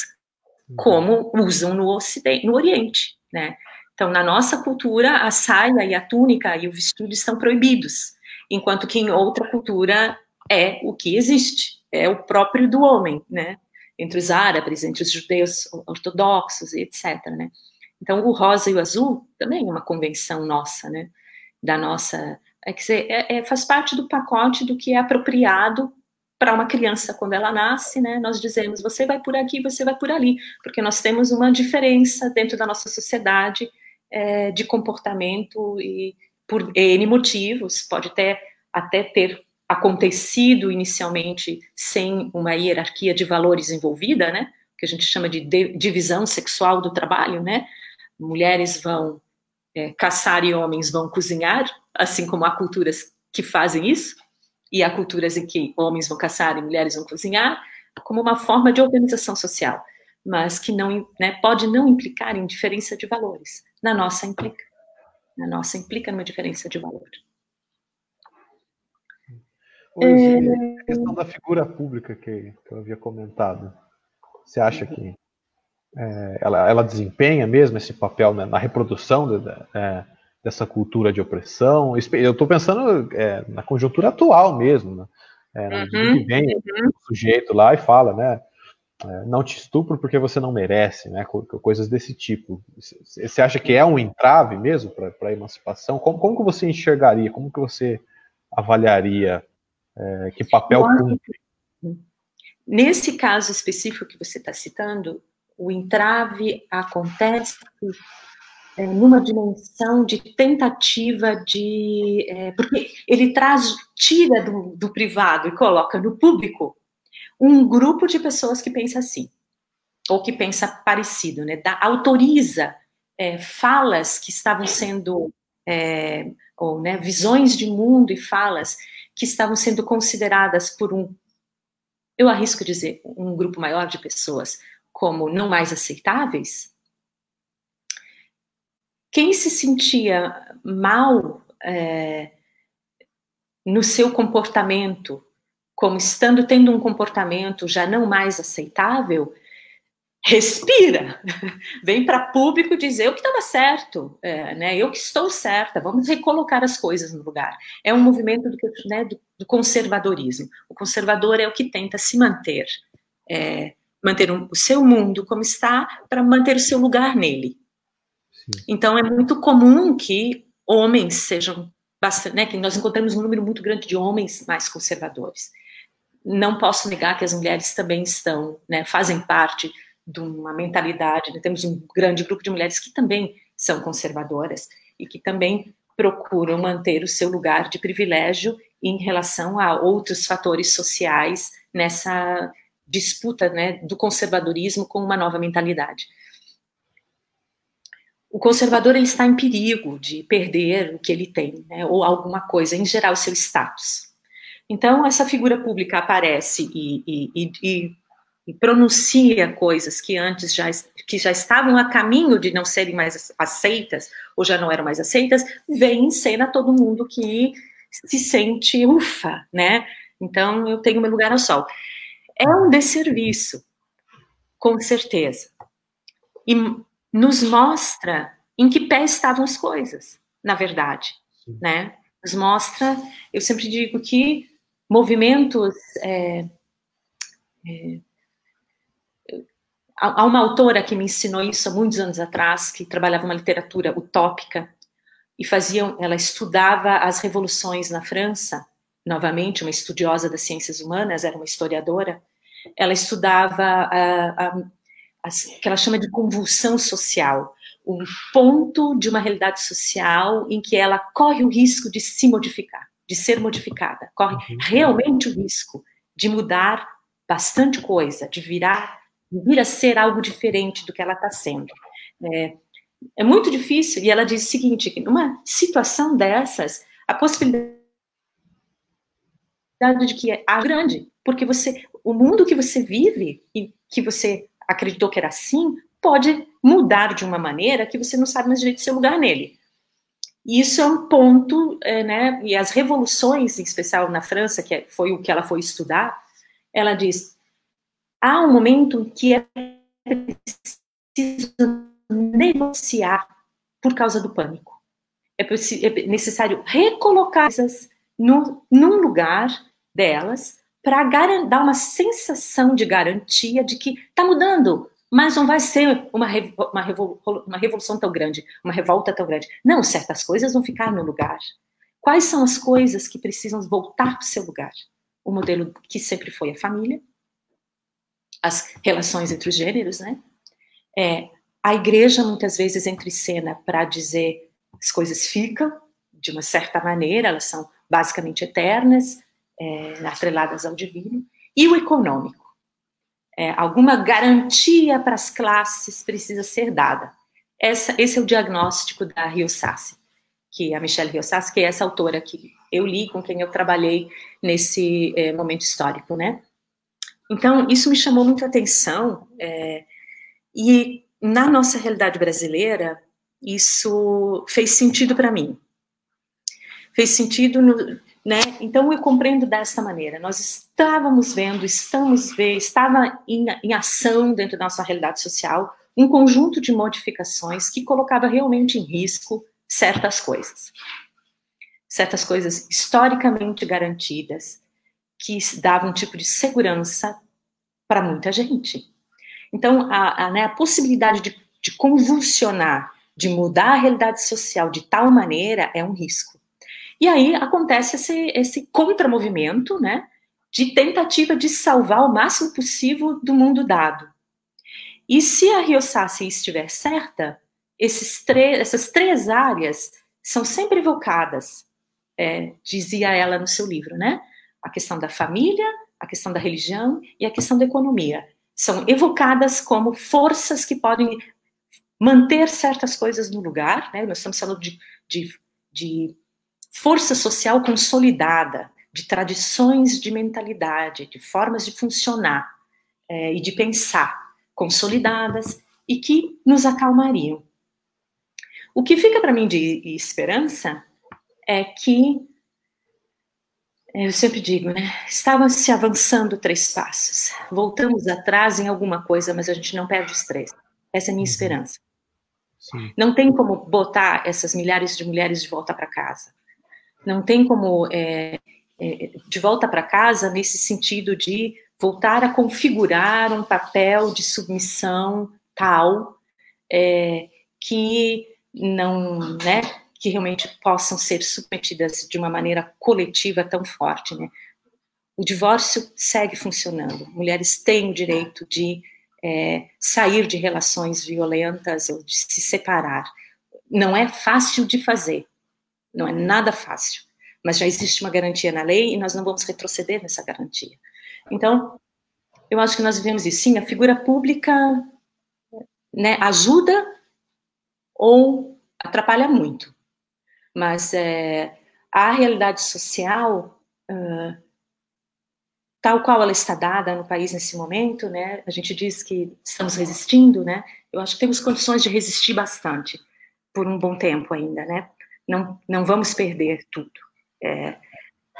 uhum. como usam no Ocidente, no Oriente né? Então, na nossa cultura, a saia e a túnica e o vestido estão proibidos, enquanto que em outra cultura é o que existe, é o próprio do homem, né? Entre os árabes, entre os judeus ortodoxos e etc, né? Então, o rosa e o azul também é uma convenção nossa, né? Da nossa É que é, é, faz parte do pacote do que é apropriado para uma criança quando ela nasce, né? Nós dizemos você vai por aqui, você vai por ali, porque nós temos uma diferença dentro da nossa sociedade é, de comportamento e por N motivos, pode até, até ter acontecido inicialmente sem uma hierarquia de valores envolvida, né? Que a gente chama de, de divisão sexual do trabalho, né? Mulheres vão é, caçar e homens vão cozinhar, assim como há culturas que fazem isso, e há culturas em que homens vão caçar e mulheres vão cozinhar, como uma forma de organização social, mas que não né, pode não implicar em diferença de valores. Na nossa implica. Na nossa implica numa diferença de valor. Hoje, a questão da figura pública que, que eu havia comentado, você acha que é, ela, ela, desempenha mesmo esse papel né, na reprodução é, dessa cultura de opressão? Eu estou pensando é, na conjuntura atual mesmo, né? É, uhum, que vem uhum. o sujeito lá e fala, né? É, não te estupro porque você não merece, né? Coisas desse tipo. Você acha que é um entrave mesmo para a emancipação? Como, como que você enxergaria? Como que você avaliaria é, que papel cumpre? Nesse caso específico que você está citando, o entrave acontece é, numa dimensão de tentativa de. É, porque ele traz, tira do, do privado e coloca no público um grupo de pessoas que pensa assim, ou que pensa parecido, né? Da, autoriza é, falas que estavam sendo. É, ou né, visões de mundo e falas que estavam sendo consideradas por um, eu arrisco dizer, um grupo maior de pessoas como não mais aceitáveis, quem se sentia mal é, no seu comportamento, como estando tendo um comportamento já não mais aceitável, respira, vem para público dizer o que estava certo, é, né? Eu que estou certa, vamos recolocar as coisas no lugar. É um movimento do, né, do, do conservadorismo. O conservador é o que tenta se manter. É, manter um, o seu mundo como está para manter o seu lugar nele. Então é muito comum que homens sejam bastante, né, que nós encontramos um número muito grande de homens mais conservadores. Não posso negar que as mulheres também estão, né, fazem parte de uma mentalidade. Né, temos um grande grupo de mulheres que também são conservadoras e que também procuram manter o seu lugar de privilégio em relação a outros fatores sociais nessa disputa né, do conservadorismo com uma nova mentalidade. O conservador ele está em perigo de perder o que ele tem, né, ou alguma coisa, em geral, seu status. Então, essa figura pública aparece e, e, e, e, pronuncia coisas que antes já, que já estavam a caminho de não serem mais aceitas, ou já não eram mais aceitas, vem em cena todo mundo que se sente ufa, né? Então, eu tenho meu lugar ao sol. É um desserviço, com certeza. E nos mostra em que pé estavam as coisas, na verdade, né? Nos mostra, eu sempre digo que movimentos é, é, há uma autora que me ensinou isso há muitos anos atrás, que trabalhava uma literatura utópica e fazia, ela estudava as revoluções na França novamente, uma estudiosa das ciências humanas, era uma historiadora, ela estudava a, a, que ela chama de convulsão social, um ponto de uma realidade social em que ela corre o risco de se modificar, de ser modificada, corre uhum. realmente o risco de mudar bastante coisa, de virar, vir a ser algo diferente do que ela está sendo. É, é muito difícil, e ela diz o seguinte, que numa situação dessas, a possibilidade de que é grande, porque você, o mundo que você vive e que você acreditou que era assim, pode mudar de uma maneira que você não sabe mais direito seu lugar nele. E isso é um ponto, é, né? E as revoluções, em especial na França, que é, foi o que ela foi estudar, ela diz: há um momento que é preciso negociar por causa do pânico. É, é necessário recolocar coisas no, num lugar delas para dar uma sensação de garantia de que está mudando, mas não vai ser uma, uma, revol uma revolução tão grande, uma revolta tão grande. Não, certas coisas vão ficar no lugar. Quais são as coisas que precisam voltar para o seu lugar? O modelo que sempre foi a família, as relações entre os gêneros, né? É, a igreja muitas vezes entra em cena para dizer as coisas ficam de uma certa maneira, elas são basicamente eternas, é, atreladas ao divino, e o econômico. É, alguma garantia para as classes precisa ser dada. Essa, esse é o diagnóstico da Rio Sassi, que é a Michelle Rio Sassi, que é essa autora que eu li, com quem eu trabalhei nesse é, momento histórico, né? Então, isso me chamou muita atenção, é, e na nossa realidade brasileira, isso fez sentido para mim. Fez sentido no, né? Então eu compreendo dessa maneira. Nós estávamos vendo, estamos vendo, estava em, em ação dentro da nossa realidade social um conjunto de modificações que colocava realmente em risco certas coisas, certas coisas historicamente garantidas que davam um tipo de segurança para muita gente. Então a, a, né, a possibilidade de, de convulsionar, de mudar a realidade social de tal maneira é um risco. E aí acontece esse, esse contramovimento, né, de tentativa de salvar o máximo possível do mundo dado. E se a Ryosassi estiver certa, essas três áreas são sempre evocadas, é, dizia ela no seu livro, né? A questão da família, a questão da religião e a questão da economia. São evocadas como forças que podem manter certas coisas no lugar, né? Nós estamos falando de, de, de força social consolidada, de tradições de mentalidade, de formas de funcionar é, e de pensar consolidadas e que nos acalmariam. O que fica para mim de esperança é que, eu sempre digo, né, estava se avançando três passos, voltamos atrás em alguma coisa, mas a gente não perde os três. Essa é a minha uhum. esperança. Sim. Não tem como botar essas milhares de mulheres de volta para casa não tem como é, é, de volta para casa nesse sentido de voltar a configurar um papel de submissão tal é, que não, né, que realmente possam ser submetidas de uma maneira coletiva tão forte, né? O divórcio segue funcionando. Mulheres têm o direito de é, sair de relações violentas ou de se separar. Não é fácil de fazer, não é nada fácil, mas já existe uma garantia na lei e nós não vamos retroceder nessa garantia. Então, eu acho que nós vivemos isso. Sim, a figura pública né, ajuda ou atrapalha muito, mas é, a realidade social, uh, tal qual ela está dada no país nesse momento, né, a gente diz que estamos resistindo, né, eu acho que temos condições de resistir bastante por um bom tempo ainda, né, não, não vamos perder tudo. É,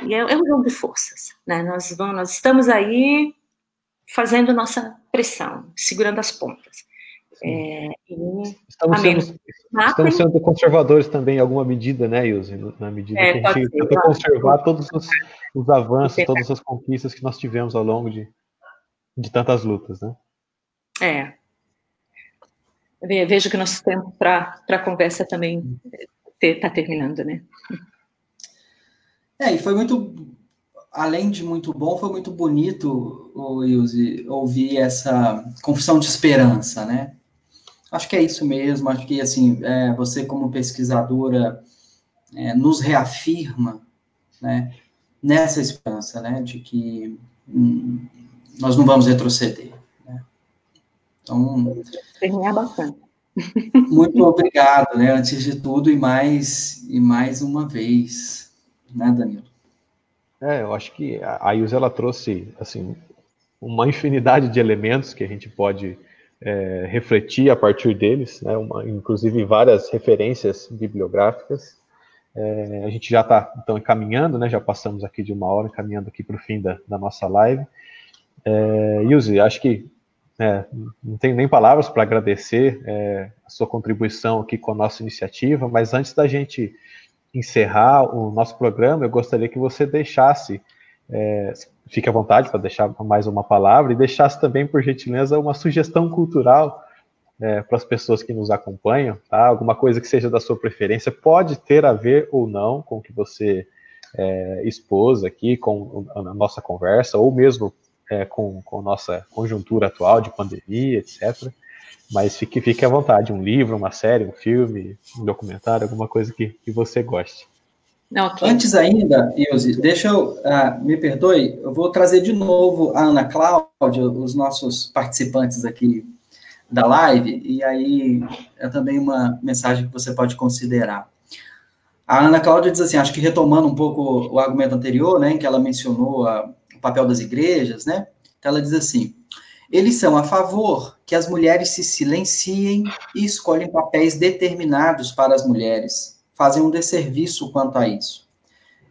e é, é, um jogo de forças. Né? Nós, vamos, nós estamos aí fazendo nossa pressão, segurando as pontas. É, estamos, sendo, estamos sendo conservadores também em alguma medida, né, Ilse? Na medida é, que a gente tenta conservar todos os, os avanços, todas as conquistas que nós tivemos ao longo de, de tantas lutas, né? É. Vejo que nosso tempo para a conversa também está terminando, né? É, e foi muito, além de muito bom, foi muito bonito, Ilse, ouvir essa confissão de esperança, né? Acho que é isso mesmo, acho que, assim, é, você como pesquisadora é, nos reafirma, né, nessa esperança, né, de que hum, nós não vamos retroceder, né? Então... Terminar bastante. Muito obrigado, né, antes de tudo, e mais, e mais uma vez né, Danilo? É, eu acho que a Ilse ela trouxe assim uma infinidade de elementos que a gente pode é, refletir a partir deles, né, uma, inclusive várias referências bibliográficas. É, a gente já está então encaminhando, né, já passamos aqui de uma hora, encaminhando aqui para o fim da, da, nossa live. É, acho que é, não tenho nem palavras para agradecer é, a sua contribuição aqui com a nossa iniciativa, mas antes da gente encerrar o nosso programa, eu gostaria que você deixasse, é, fique à vontade para deixar mais uma palavra, e deixasse também, por gentileza, uma sugestão cultural é, para as pessoas que nos acompanham, tá? Alguma coisa que seja da sua preferência, pode ter a ver ou não com o que você é, expôs aqui, com a nossa conversa, ou mesmo é, com, com nossa conjuntura atual de pandemia, etc. Mas fique, fique à vontade, um livro, uma série, um filme, um documentário, alguma coisa que, que você goste. Okay. Antes ainda, Ilse, deixa eu, uh, me perdoe, eu vou trazer de novo a Ana Cláudia, os nossos participantes aqui da live, e aí é também uma mensagem que você pode considerar. A Ana Cláudia diz assim, acho que retomando um pouco o argumento anterior, né, em que ela mencionou a, papel das igrejas, né, então ela diz assim, eles são a favor que as mulheres se silenciem e escolhem papéis determinados para as mulheres, fazem um desserviço quanto a isso.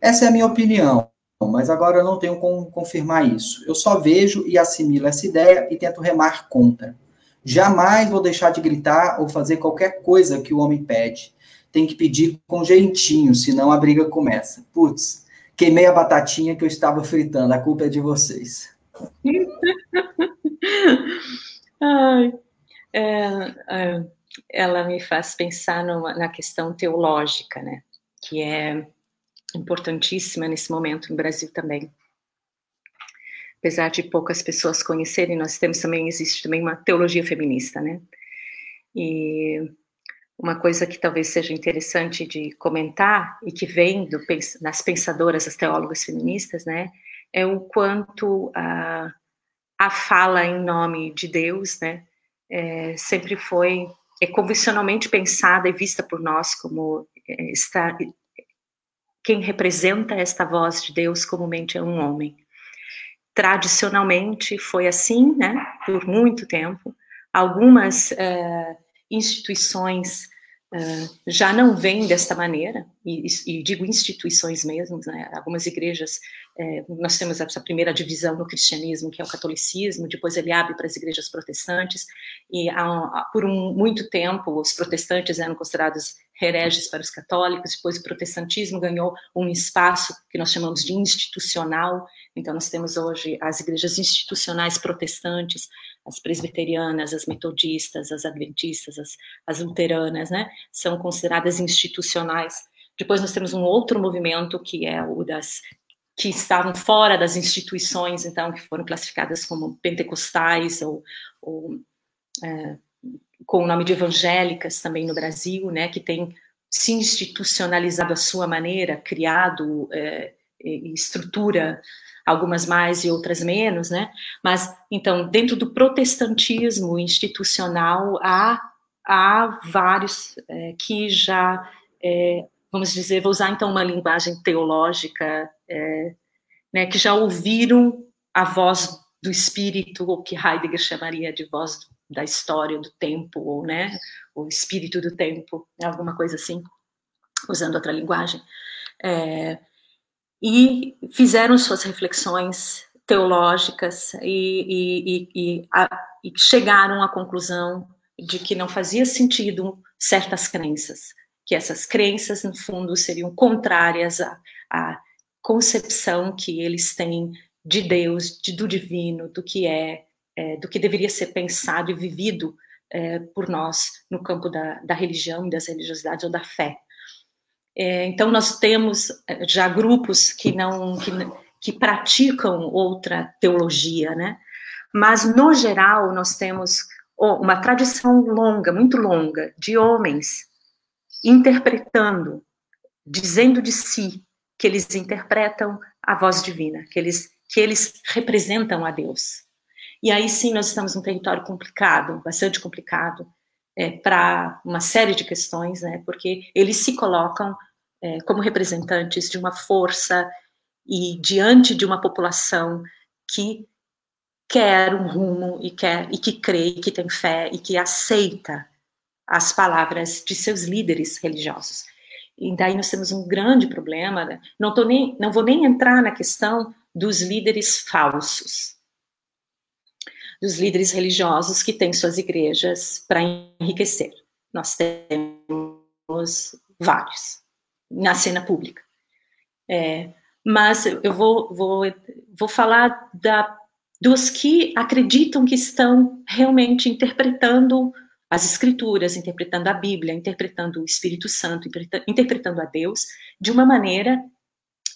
Essa é a minha opinião, mas agora eu não tenho como confirmar isso. Eu só vejo e assimilo essa ideia e tento remar contra. Jamais vou deixar de gritar ou fazer qualquer coisa que o homem pede. Tem que pedir com jeitinho, senão a briga começa. Putz, queimei a batatinha que eu estava fritando, a culpa é de vocês. Ai, é, é, ela me faz pensar numa, na questão teológica, né? Que é importantíssima nesse momento no Brasil também apesar de poucas pessoas conhecerem, nós temos também, existe também uma teologia feminista, né? E uma coisa que talvez seja interessante de comentar e que vem do, nas pensadoras, as teólogas feministas, né? É o quanto a, a fala em nome de Deus, né? É, sempre foi é convencionalmente pensada e vista por nós como é, está quem representa esta voz de Deus comumente é um homem tradicionalmente foi assim, né, por muito tempo. Algumas uh, instituições uh, já não vêm desta maneira, e, e, digo instituições mesmo, né, algumas igrejas, uh, nós temos essa primeira divisão no cristianismo, que é o catolicismo, depois ele abre para as igrejas protestantes, e há, por um, muito tempo os protestantes eram considerados hereges para os católicos, depois o protestantismo ganhou um espaço que nós chamamos de institucional, então, nós temos hoje as igrejas institucionais protestantes, as presbiterianas, as metodistas, as adventistas, as, as luteranas, né? São consideradas institucionais. Depois nós temos um outro movimento que é o das que estavam fora das instituições, então que foram classificadas como pentecostais ou, ou é, com o nome de evangélicas também no Brasil, né? Que tem se institucionalizado à sua maneira, criado é, estrutura algumas mais e outras menos, né? Mas, então, dentro do protestantismo institucional, há, há vários é, que já, é, vamos dizer, vou usar então uma linguagem teológica, é, né, que já ouviram a voz do espírito, ou que Heidegger chamaria de voz da história, do tempo, ou, né, o espírito do tempo, né, alguma coisa assim, usando outra linguagem. É, e fizeram suas reflexões teológicas e, e, e, a, e, chegaram à conclusão de que não fazia sentido certas crenças, que essas crenças, no fundo, seriam contrárias à, à concepção que eles têm de Deus, de, do divino, do que é, é, do que deveria ser pensado e vivido é, por nós no campo da, da religião, das religiosidades ou da fé. É, então, nós temos eh, já grupos que não que, que praticam outra teologia, né? Mas, no geral, nós temos uma tradição longa, muito longa, de homens interpretando, dizendo de si que eles interpretam a voz divina, que eles, que eles representam a Deus. E aí sim nós estamos num território complicado, bastante complicado, é, para uma série de questões, né, porque eles se colocam é, como representantes de uma força e diante de uma população que quer um rumo e quer e que crê, e que tem fé e que aceita as palavras de seus líderes religiosos. E daí nós temos um grande problema. Né? Não, tô nem, não vou nem entrar na questão dos líderes falsos, dos líderes religiosos que têm suas igrejas para enriquecer. Nós temos vários na cena pública. É, mas eu vou, vou, vou falar da, dos que acreditam que estão realmente interpretando as Escrituras, interpretando a Bíblia, interpretando o Espírito Santo, interpretando a Deus de uma maneira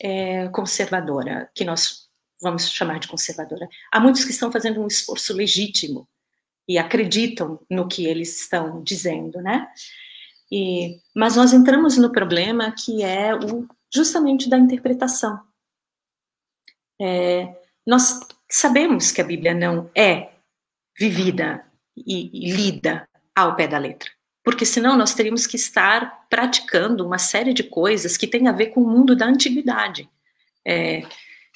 é, conservadora, que nós vamos chamar de conservadora. Há muitos que estão fazendo um esforço legítimo e acreditam no que eles estão dizendo, né? E, mas nós entramos no problema que é o, justamente da interpretação. É, nós sabemos que a Bíblia não é vivida e, e lida ao pé da letra, porque senão nós teríamos que estar praticando uma série de coisas que têm a ver com o mundo da antiguidade. É,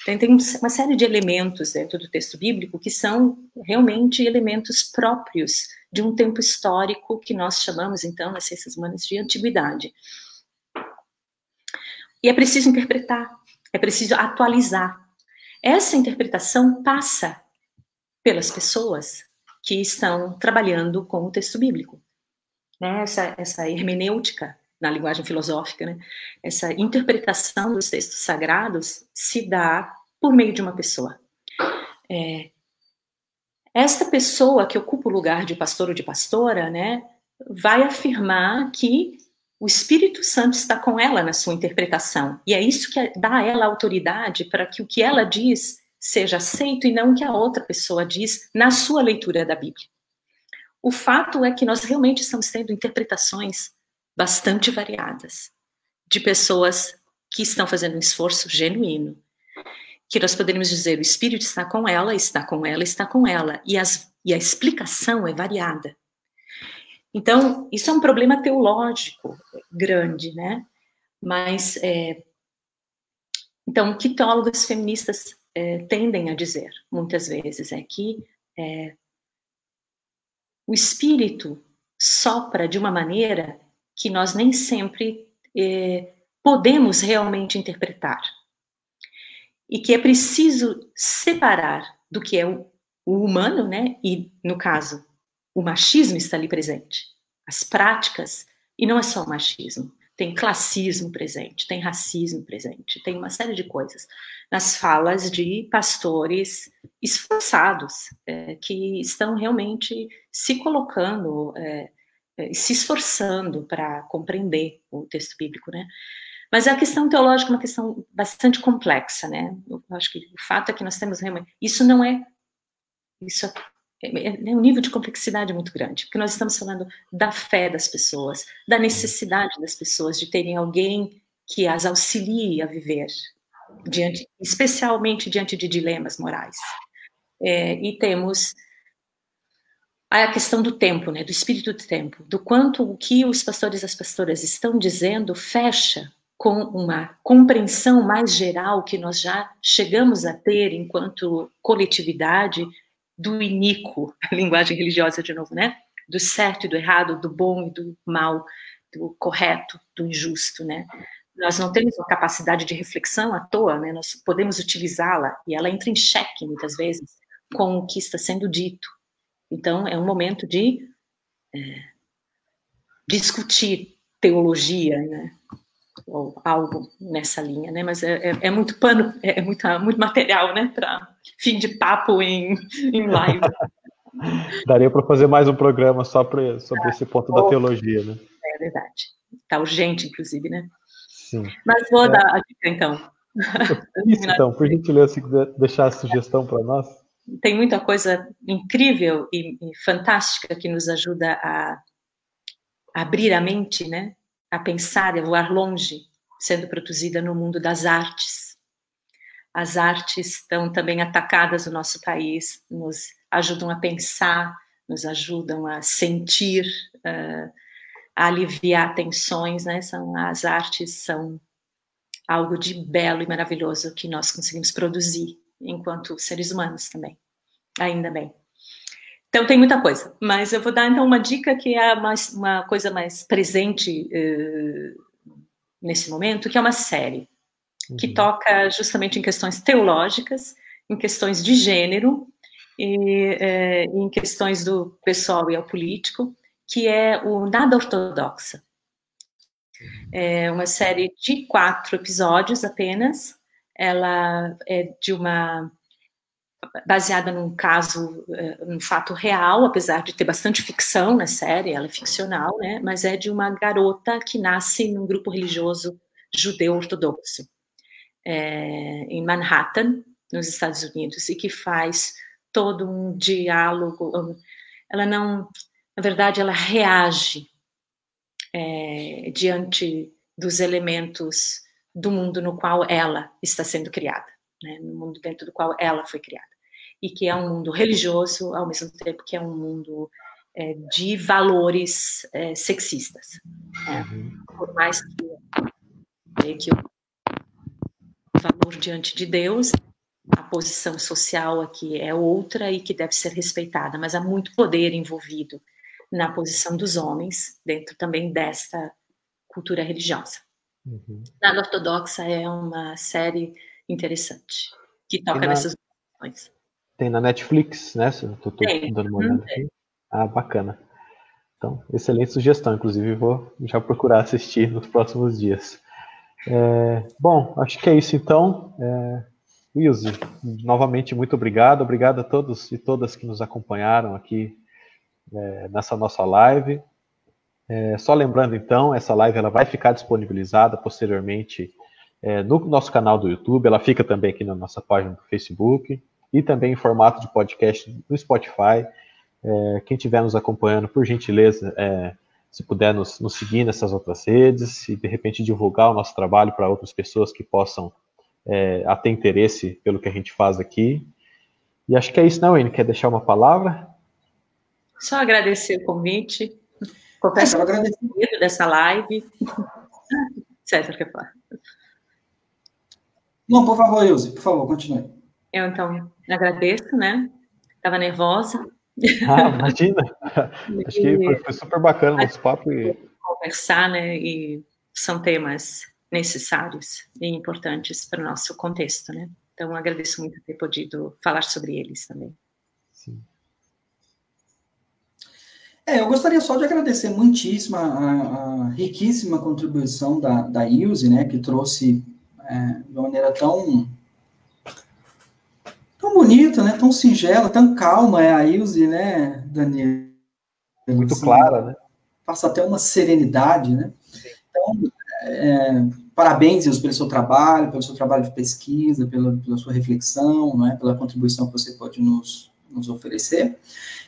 tem, tem uma série de elementos dentro do texto bíblico que são realmente elementos próprios de um tempo histórico que nós chamamos, então, nas ciências humanas, de antiguidade. E é preciso interpretar, é preciso atualizar. Essa interpretação passa pelas pessoas que estão trabalhando com o texto bíblico. Né? Essa, essa hermenêutica na linguagem filosófica, né? Essa interpretação dos textos sagrados se dá por meio de uma pessoa. É, esta pessoa que ocupa o lugar de pastor ou de pastora, né, vai afirmar que o Espírito Santo está com ela na sua interpretação. E é isso que dá a ela autoridade para que o que ela diz seja aceito e não o que a outra pessoa diz na sua leitura da Bíblia. O fato é que nós realmente estamos tendo interpretações bastante variadas, de pessoas que estão fazendo um esforço genuíno, que nós poderíamos dizer o Espírito está com ela, está com ela, está com ela, e, as, e a explicação é variada. Então, isso é um problema teológico grande, né? Mas, é, então, o que teólogos feministas é, tendem a dizer, muitas vezes, é que é, o Espírito sopra de uma maneira que nós nem sempre eh, podemos realmente interpretar. E que é preciso separar do que é o, o humano, né? E, no caso, o machismo está ali presente. As práticas, e não é só o machismo, tem classismo presente, tem racismo presente, tem uma série de coisas nas falas de pastores esforçados, é, que estão realmente se colocando é, se esforçando para compreender o texto bíblico, né? Mas a questão teológica é uma questão bastante complexa, né? Eu acho que o fato é que nós temos isso não é isso é, é, é um nível de complexidade muito grande, porque nós estamos falando da fé das pessoas, da necessidade das pessoas de terem alguém que as auxilie a viver diante, especialmente diante de dilemas morais. É, e temos a questão do tempo, né, do espírito do tempo, do quanto o que os pastores e as pastoras estão dizendo fecha com uma compreensão mais geral que nós já chegamos a ter enquanto coletividade do iníquo, linguagem religiosa de novo, né? Do certo e do errado, do bom e do mal, do correto, do injusto, né? Nós não temos uma capacidade de reflexão à toa, né? Nós podemos utilizá-la e ela entra em xeque muitas vezes com o que está sendo dito, então, é um momento de é, discutir teologia, né? ou algo nessa linha, né? Mas é, é, é muito pano, é, é muito, muito material, né? Para fim de papo em, em live. Daria para fazer mais um programa só pra, sobre esse ponto da teologia, né? É verdade. Está urgente, inclusive, né? Sim. Mas vou é. dar a dica, então. Isso, então, por gentileza, se quiser deixar a sugestão para nós tem muita coisa incrível e, e fantástica que nos ajuda a, abrir a mente, né? A pensar, a voar longe, sendo produzida no mundo das artes. As artes estão também atacadas no nosso país, nos ajudam a pensar, nos ajudam a sentir, uh, a aliviar tensões, né? São, as artes são algo de belo e maravilhoso que nós conseguimos produzir enquanto seres humanos também. Ainda bem. Então tem muita coisa, mas eu vou dar então uma dica que é mais, uma coisa mais presente uh, nesse momento, que é uma série uhum. que toca justamente em questões teológicas, em questões de gênero e uh, em questões do pessoal e ao político, que é o Nada Ortodoxa. É uma série de quatro episódios apenas. Ela é de uma baseada num caso, um fato real, apesar de ter bastante ficção na série, ela é ficcional, né? Mas é de uma garota que nasce num grupo religioso judeu ortodoxo é, em Manhattan, nos Estados Unidos, e que faz todo um diálogo. Ela não, na verdade, ela reage é, diante dos elementos do mundo no qual ela está sendo criada, né? no mundo dentro do qual ela foi criada e que é um mundo religioso, ao mesmo tempo que é um mundo é, de valores é, sexistas. Né? Por mais que, que o valor diante de Deus, a posição social aqui é outra e que deve ser respeitada, mas há muito poder envolvido na posição dos homens dentro também desta cultura religiosa. Uhum. Nada ortodoxa é uma série interessante que toca na... nessas questões. Tem na Netflix, né? Eu tô, tô dando uma olhada aqui. Ah, bacana. Então, excelente sugestão. Inclusive, vou já procurar assistir nos próximos dias. É, bom, acho que é isso então. É, Wilson, novamente, muito obrigado. Obrigado a todos e todas que nos acompanharam aqui é, nessa nossa live. É, só lembrando, então, essa live ela vai ficar disponibilizada posteriormente é, no nosso canal do YouTube. Ela fica também aqui na nossa página do Facebook e também em formato de podcast no Spotify. É, quem estiver nos acompanhando, por gentileza, é, se puder nos, nos, seguir nessas outras redes e de repente divulgar o nosso trabalho para outras pessoas que possam é, ter interesse pelo que a gente faz aqui. E acho que é isso, não, Wayne? Quer deixar uma palavra? Só agradecer o convite. Confesso que medo dessa live. César, quer falar? Não, por favor, Ilse, por favor, continue. Eu, então, agradeço, né? Estava nervosa. Ah, imagina. Acho que foi, foi super bacana o nosso papo. E... Conversar, né? E são temas necessários e importantes para o nosso contexto, né? Então, agradeço muito ter podido falar sobre eles também. Sim. É, eu gostaria só de agradecer muitíssimo a, a riquíssima contribuição da, da Ilse, né, que trouxe é, de uma maneira tão tão bonita, né? Tão singela, tão calma é a Ilse, né, Daniel? Muito assim, clara, né? Passa até uma serenidade, né? Então, é, parabéns, Ilse, pelo seu trabalho, pelo seu trabalho de pesquisa, pela, pela sua reflexão, né? Pela contribuição que você pode nos, nos oferecer.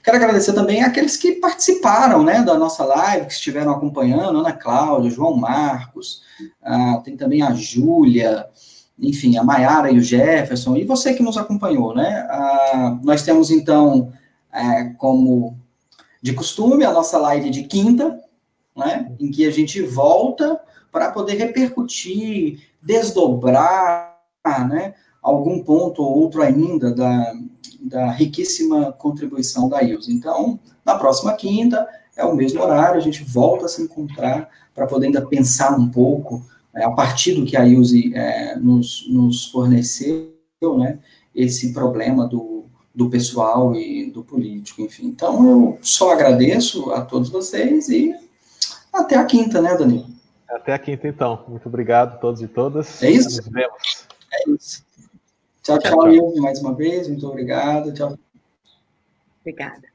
Quero agradecer também àqueles que participaram, né, da nossa live, que estiveram acompanhando, Ana Cláudia, João Marcos, ah, tem também a Júlia, enfim, a Maiara e o Jefferson, e você que nos acompanhou, né? Ah, nós temos, então, é, como de costume, a nossa live de quinta, né? Em que a gente volta para poder repercutir, desdobrar, né? Algum ponto ou outro ainda da, da riquíssima contribuição da Ilse. Então, na próxima quinta, é o mesmo horário, a gente volta a se encontrar para poder ainda pensar um pouco é, a partir do que a Ilse é, nos, nos forneceu, né, esse problema do, do pessoal e do político, enfim. Então, eu só agradeço a todos vocês e até a quinta, né, Danilo? Até a quinta, então. Muito obrigado a todos e todas. É isso? Nos vemos. É isso. Tchau, tchau, tchau, tchau. mais uma vez. Muito obrigado. Tchau. Obrigada.